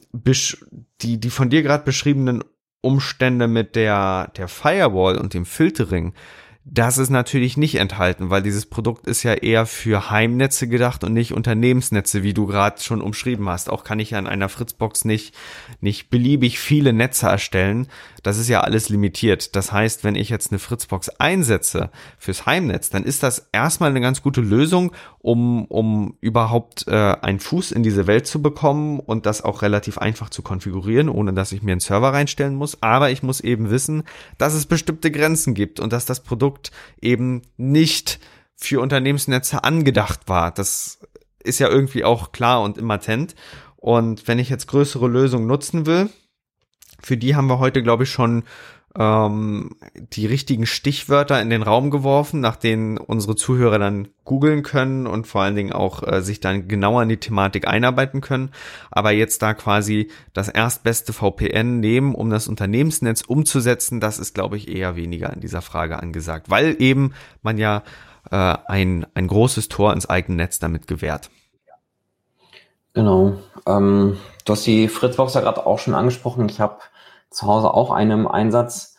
die, die von dir gerade beschriebenen Umstände mit der, der Firewall und dem Filtering, das ist natürlich nicht enthalten, weil dieses Produkt ist ja eher für Heimnetze gedacht und nicht Unternehmensnetze, wie du gerade schon umschrieben hast. Auch kann ich ja in einer Fritzbox nicht, nicht beliebig viele Netze erstellen. Das ist ja alles limitiert. Das heißt, wenn ich jetzt eine Fritzbox einsetze fürs Heimnetz, dann ist das erstmal eine ganz gute Lösung, um, um überhaupt äh, einen Fuß in diese Welt zu bekommen und das auch relativ einfach zu konfigurieren, ohne dass ich mir einen Server reinstellen muss. Aber ich muss eben wissen, dass es bestimmte Grenzen gibt und dass das Produkt eben nicht für Unternehmensnetze angedacht war. Das ist ja irgendwie auch klar und immatent. Und wenn ich jetzt größere Lösungen nutzen will, für die haben wir heute, glaube ich, schon ähm, die richtigen Stichwörter in den Raum geworfen, nach denen unsere Zuhörer dann googeln können und vor allen Dingen auch äh, sich dann genauer in die Thematik einarbeiten können. Aber jetzt da quasi das erstbeste VPN nehmen, um das Unternehmensnetz umzusetzen, das ist, glaube ich, eher weniger in dieser Frage angesagt, weil eben man ja äh, ein, ein großes Tor ins eigene Netz damit gewährt. Genau. Ähm, du hast die Fritzbox ja gerade auch schon angesprochen. Ich habe zu Hause auch eine im Einsatz,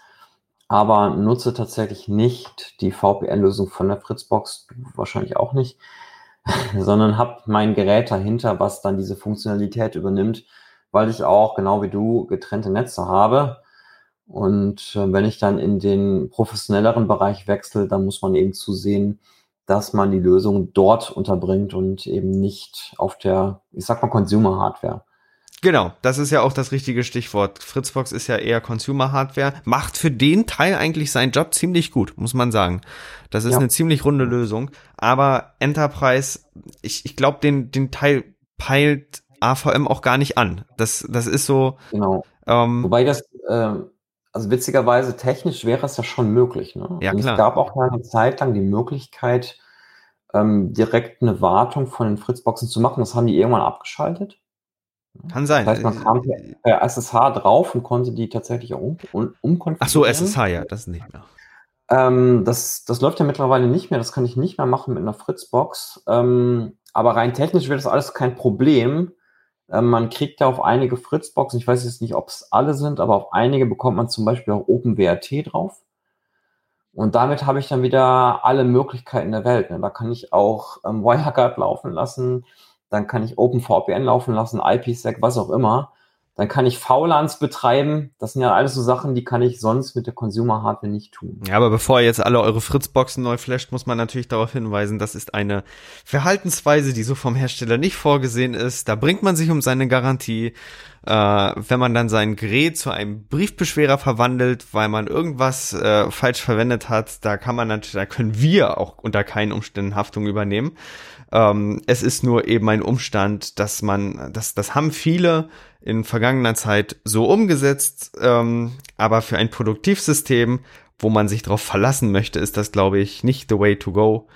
aber nutze tatsächlich nicht die VPN-Lösung von der Fritzbox, wahrscheinlich auch nicht, sondern habe mein Gerät dahinter, was dann diese Funktionalität übernimmt, weil ich auch, genau wie du, getrennte Netze habe. Und äh, wenn ich dann in den professionelleren Bereich wechsle, dann muss man eben zusehen, dass man die Lösung dort unterbringt und eben nicht auf der, ich sag mal, Consumer-Hardware. Genau, das ist ja auch das richtige Stichwort. Fritzbox ist ja eher Consumer Hardware, macht für den Teil eigentlich seinen Job ziemlich gut, muss man sagen. Das ist ja. eine ziemlich runde Lösung. Aber Enterprise, ich, ich glaube, den, den Teil peilt AVM auch gar nicht an. Das, das ist so. Genau. Ähm, Wobei das, äh, also witzigerweise, technisch wäre es ja schon möglich. Ne? Ja, klar. es gab auch mal eine Zeit lang die Möglichkeit, ähm, direkt eine Wartung von den Fritzboxen zu machen. Das haben die irgendwann abgeschaltet. Kann sein. Das heißt, man kam per, SSH drauf und konnte die tatsächlich auch um, um, umkonfigurieren. Ach so, SSH, ja, das nicht mehr. Ähm, das, das läuft ja mittlerweile nicht mehr. Das kann ich nicht mehr machen mit einer Fritzbox. Ähm, aber rein technisch wird das alles kein Problem. Ähm, man kriegt ja auf einige Fritzboxen, ich weiß jetzt nicht, ob es alle sind, aber auf einige bekommt man zum Beispiel auch OpenWRT drauf. Und damit habe ich dann wieder alle Möglichkeiten der Welt. Ne? Da kann ich auch ähm, WireGuard laufen lassen, dann kann ich OpenVPN laufen lassen, IPsec, was auch immer. Dann kann ich VLANs betreiben. Das sind ja alles so Sachen, die kann ich sonst mit der Consumer Hardware nicht tun. Ja, aber bevor ihr jetzt alle eure Fritzboxen neu flasht, muss man natürlich darauf hinweisen, das ist eine Verhaltensweise, die so vom Hersteller nicht vorgesehen ist. Da bringt man sich um seine Garantie. Äh, wenn man dann sein Gerät zu einem Briefbeschwerer verwandelt, weil man irgendwas äh, falsch verwendet hat, da kann man natürlich, da können wir auch unter keinen Umständen Haftung übernehmen. Ähm, es ist nur eben ein Umstand, dass man, das, das haben viele in vergangener Zeit so umgesetzt, ähm, aber für ein Produktivsystem, wo man sich darauf verlassen möchte, ist das, glaube ich, nicht the way to go.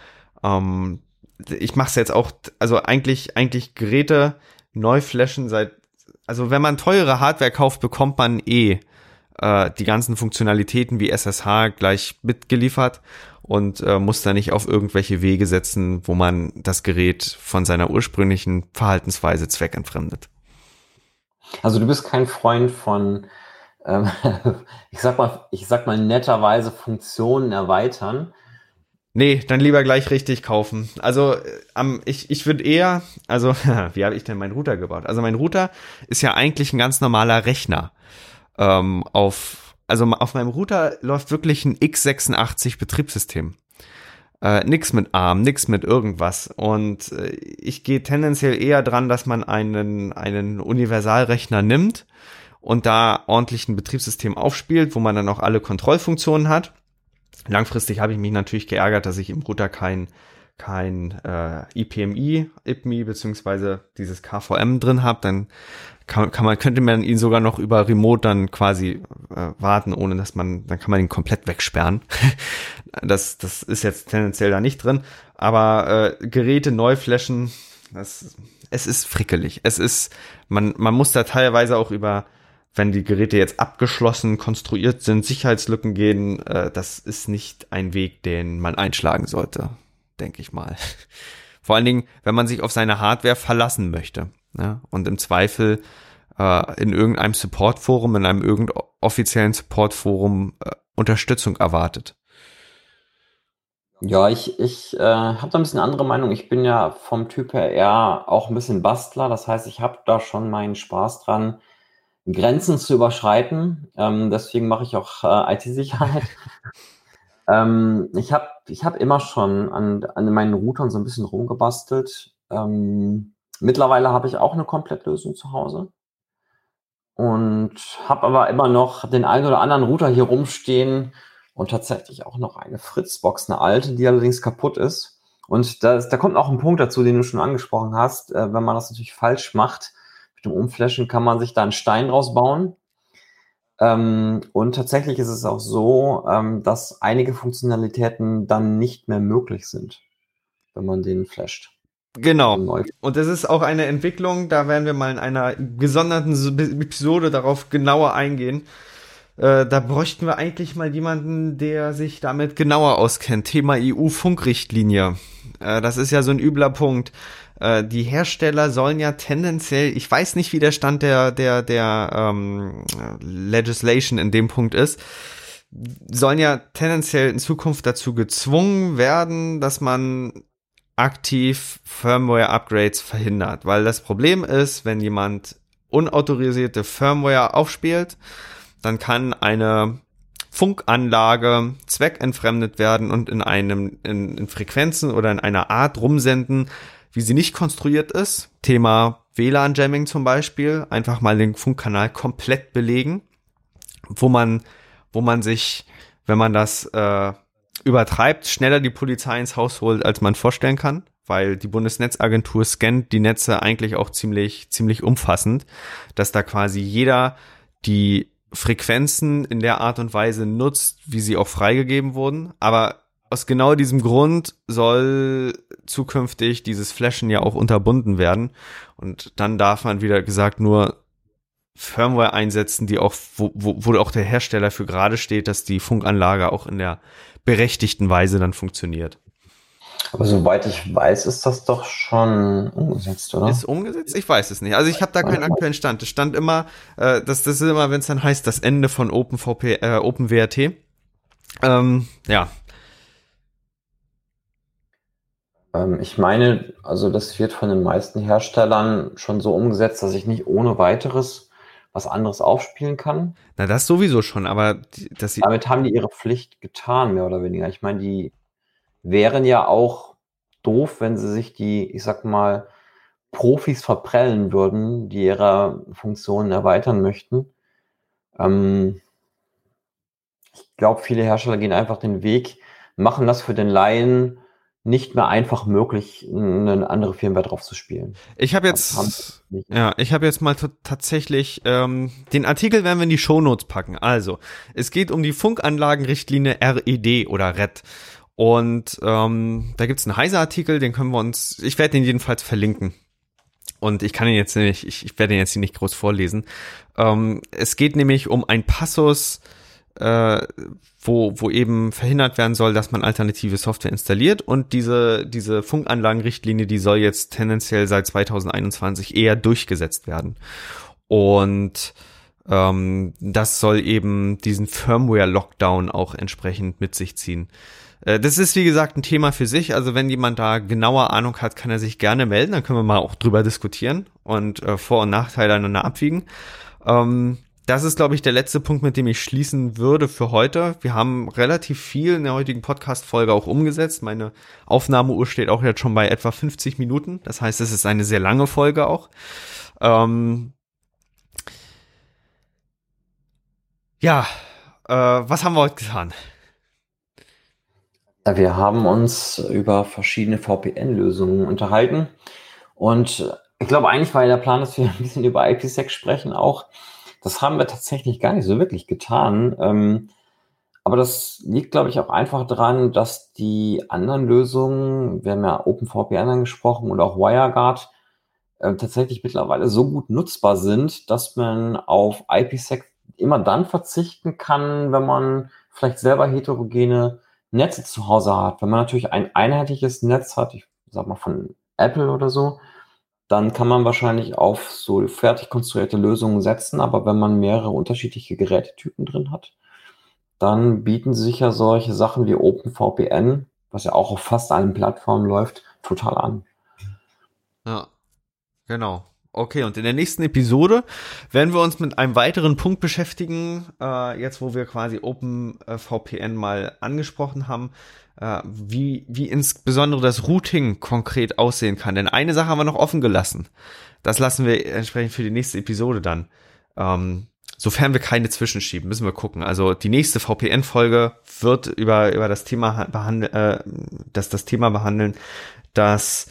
Ähm, ich mache es jetzt auch, also eigentlich, eigentlich Geräte neu flashen seit, also wenn man teure Hardware kauft, bekommt man eh äh, die ganzen Funktionalitäten wie SSH gleich mitgeliefert und äh, muss da nicht auf irgendwelche Wege setzen, wo man das Gerät von seiner ursprünglichen Verhaltensweise zweckentfremdet. Also du bist kein Freund von, ähm, ich sag mal, ich sag mal netterweise Funktionen erweitern. Nee, dann lieber gleich richtig kaufen. Also ähm, ich, ich würde eher, also wie habe ich denn meinen Router gebaut? Also mein Router ist ja eigentlich ein ganz normaler Rechner. Ähm, auf, also auf meinem Router läuft wirklich ein x86 Betriebssystem. Äh, nix mit ARM, nix mit irgendwas. Und äh, ich gehe tendenziell eher dran, dass man einen, einen Universalrechner nimmt und da ordentlich ein Betriebssystem aufspielt, wo man dann auch alle Kontrollfunktionen hat. Langfristig habe ich mich natürlich geärgert, dass ich im Router kein kein äh, IPMI, IPMI beziehungsweise dieses KVM drin habe, dann kann, kann man könnte man ihn sogar noch über Remote dann quasi äh, warten, ohne dass man dann kann man ihn komplett wegsperren. das das ist jetzt tendenziell da nicht drin, aber äh, Geräte neu flashen, das es ist frickelig. Es ist man man muss da teilweise auch über wenn die Geräte jetzt abgeschlossen konstruiert sind, Sicherheitslücken gehen, äh, das ist nicht ein Weg, den man einschlagen sollte, denke ich mal. Vor allen Dingen, wenn man sich auf seine Hardware verlassen möchte ja, und im Zweifel äh, in irgendeinem Supportforum, in einem irgend offiziellen Supportforum äh, Unterstützung erwartet. Ja, ich, ich äh, habe da ein bisschen andere Meinung. Ich bin ja vom Typ her eher auch ein bisschen Bastler. Das heißt, ich habe da schon meinen Spaß dran, Grenzen zu überschreiten. Ähm, deswegen mache ich auch äh, IT-Sicherheit. ähm, ich habe ich hab immer schon an, an meinen Routern so ein bisschen rumgebastelt. Ähm, mittlerweile habe ich auch eine Komplettlösung zu Hause. Und habe aber immer noch den einen oder anderen Router hier rumstehen und tatsächlich auch noch eine Fritzbox, eine alte, die allerdings kaputt ist. Und da, da kommt auch ein Punkt dazu, den du schon angesprochen hast. Äh, wenn man das natürlich falsch macht, mit dem Umflashen kann man sich da einen Stein draus bauen. Ähm, und tatsächlich ist es auch so, ähm, dass einige Funktionalitäten dann nicht mehr möglich sind, wenn man den flasht. Genau. Und das ist auch eine Entwicklung, da werden wir mal in einer gesonderten Episode darauf genauer eingehen. Äh, da bräuchten wir eigentlich mal jemanden, der sich damit genauer auskennt. Thema EU-Funkrichtlinie. Äh, das ist ja so ein übler Punkt. Äh, die Hersteller sollen ja tendenziell, ich weiß nicht, wie der Stand der, der, der ähm, Legislation in dem Punkt ist, sollen ja tendenziell in Zukunft dazu gezwungen werden, dass man aktiv Firmware-Upgrades verhindert. Weil das Problem ist, wenn jemand unautorisierte Firmware aufspielt, dann kann eine Funkanlage zweckentfremdet werden und in einem in, in Frequenzen oder in einer Art rumsenden, wie sie nicht konstruiert ist. Thema WLAN-Jamming zum Beispiel, einfach mal den Funkkanal komplett belegen, wo man, wo man sich, wenn man das äh, übertreibt, schneller die Polizei ins Haus holt, als man vorstellen kann, weil die Bundesnetzagentur scannt die Netze eigentlich auch ziemlich, ziemlich umfassend, dass da quasi jeder die Frequenzen in der Art und Weise nutzt, wie sie auch freigegeben wurden. Aber aus genau diesem Grund soll zukünftig dieses Flashen ja auch unterbunden werden. Und dann darf man wieder gesagt nur Firmware einsetzen, die auch, wo, wo, wo auch der Hersteller für gerade steht, dass die Funkanlage auch in der berechtigten Weise dann funktioniert. Aber soweit ich weiß, ist das doch schon umgesetzt, oder? Ist umgesetzt? Ich weiß es nicht. Also ich habe da keinen aktuellen Stand. Es stand immer, äh, das, das ist immer, wenn es dann heißt, das Ende von OpenVP, äh, OpenWRT. Ähm, ja. Ähm, ich meine, also das wird von den meisten Herstellern schon so umgesetzt, dass ich nicht ohne weiteres was anderes aufspielen kann. Na, das sowieso schon, aber dass sie. Damit haben die ihre Pflicht getan, mehr oder weniger. Ich meine, die wären ja auch doof, wenn sie sich die, ich sag mal, Profis verprellen würden, die ihre Funktionen erweitern möchten. Ähm, ich glaube, viele Hersteller gehen einfach den Weg, machen das für den Laien nicht mehr einfach möglich, eine andere Firmware drauf zu spielen. Ich habe jetzt, ja, ich habe jetzt mal tatsächlich ähm, den Artikel werden wir in die Shownotes packen. Also, es geht um die Funkanlagenrichtlinie RED oder RED. Und ähm, da gibt's einen Heise-Artikel, den können wir uns, ich werde den jedenfalls verlinken. Und ich kann ihn jetzt nicht, ich, ich werde ihn jetzt nicht groß vorlesen. Ähm, es geht nämlich um ein Passus, äh, wo, wo eben verhindert werden soll, dass man alternative Software installiert. Und diese, diese Funkanlagenrichtlinie, die soll jetzt tendenziell seit 2021 eher durchgesetzt werden. Und ähm, das soll eben diesen Firmware-Lockdown auch entsprechend mit sich ziehen. Äh, das ist wie gesagt ein Thema für sich. Also wenn jemand da genauer Ahnung hat, kann er sich gerne melden. Dann können wir mal auch drüber diskutieren und äh, Vor- und Nachteile aneinander abwiegen. Ähm, das ist, glaube ich, der letzte Punkt, mit dem ich schließen würde für heute. Wir haben relativ viel in der heutigen Podcast-Folge auch umgesetzt. Meine Aufnahmeuhr steht auch jetzt schon bei etwa 50 Minuten. Das heißt, es ist eine sehr lange Folge auch. Ähm ja, äh, was haben wir heute getan? Wir haben uns über verschiedene VPN-Lösungen unterhalten. Und ich glaube, eigentlich war ja der Plan, dass wir ein bisschen über IPsec sprechen auch. Das haben wir tatsächlich gar nicht so wirklich getan. Ähm, aber das liegt, glaube ich, auch einfach daran, dass die anderen Lösungen, wir haben ja OpenVPN angesprochen und auch WireGuard, äh, tatsächlich mittlerweile so gut nutzbar sind, dass man auf IPsec immer dann verzichten kann, wenn man vielleicht selber heterogene Netze zu Hause hat. Wenn man natürlich ein einheitliches Netz hat, ich sag mal von Apple oder so, dann kann man wahrscheinlich auf so fertig konstruierte Lösungen setzen, aber wenn man mehrere unterschiedliche Gerätetypen drin hat, dann bieten sich ja solche Sachen wie OpenVPN, was ja auch auf fast allen Plattformen läuft, total an. Ja, genau. Okay, und in der nächsten Episode werden wir uns mit einem weiteren Punkt beschäftigen, äh, jetzt wo wir quasi OpenVPN mal angesprochen haben, wie, wie insbesondere das Routing konkret aussehen kann. Denn eine Sache haben wir noch offen gelassen. Das lassen wir entsprechend für die nächste Episode dann. Ähm, sofern wir keine zwischenschieben, müssen wir gucken. Also die nächste VPN-Folge wird über, über das Thema behandeln, äh, das, das Thema behandeln, dass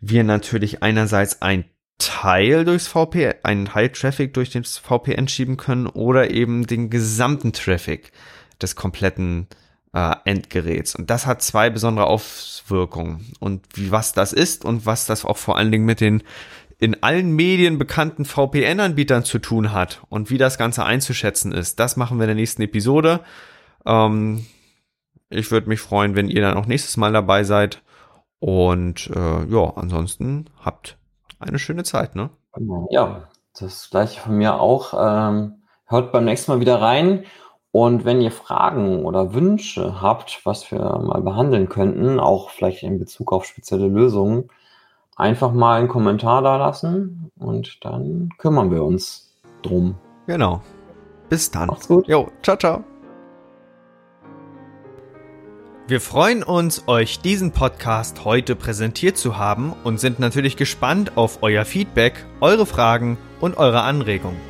wir natürlich einerseits ein Teil durchs VPN, einen Teil Traffic durch den VPN schieben können oder eben den gesamten Traffic des kompletten äh, Endgeräts. Und das hat zwei besondere Auswirkungen. Und wie was das ist und was das auch vor allen Dingen mit den in allen Medien bekannten VPN-Anbietern zu tun hat und wie das Ganze einzuschätzen ist, das machen wir in der nächsten Episode. Ähm, ich würde mich freuen, wenn ihr dann auch nächstes Mal dabei seid. Und äh, ja, ansonsten habt eine schöne Zeit, ne? Ja, das gleiche von mir auch. Ähm, hört beim nächsten Mal wieder rein. Und wenn ihr Fragen oder Wünsche habt, was wir mal behandeln könnten, auch vielleicht in Bezug auf spezielle Lösungen, einfach mal einen Kommentar da lassen und dann kümmern wir uns drum. Genau. Bis dann. Macht's gut. Jo, ciao, ciao. Wir freuen uns, euch diesen Podcast heute präsentiert zu haben und sind natürlich gespannt auf euer Feedback, eure Fragen und eure Anregungen.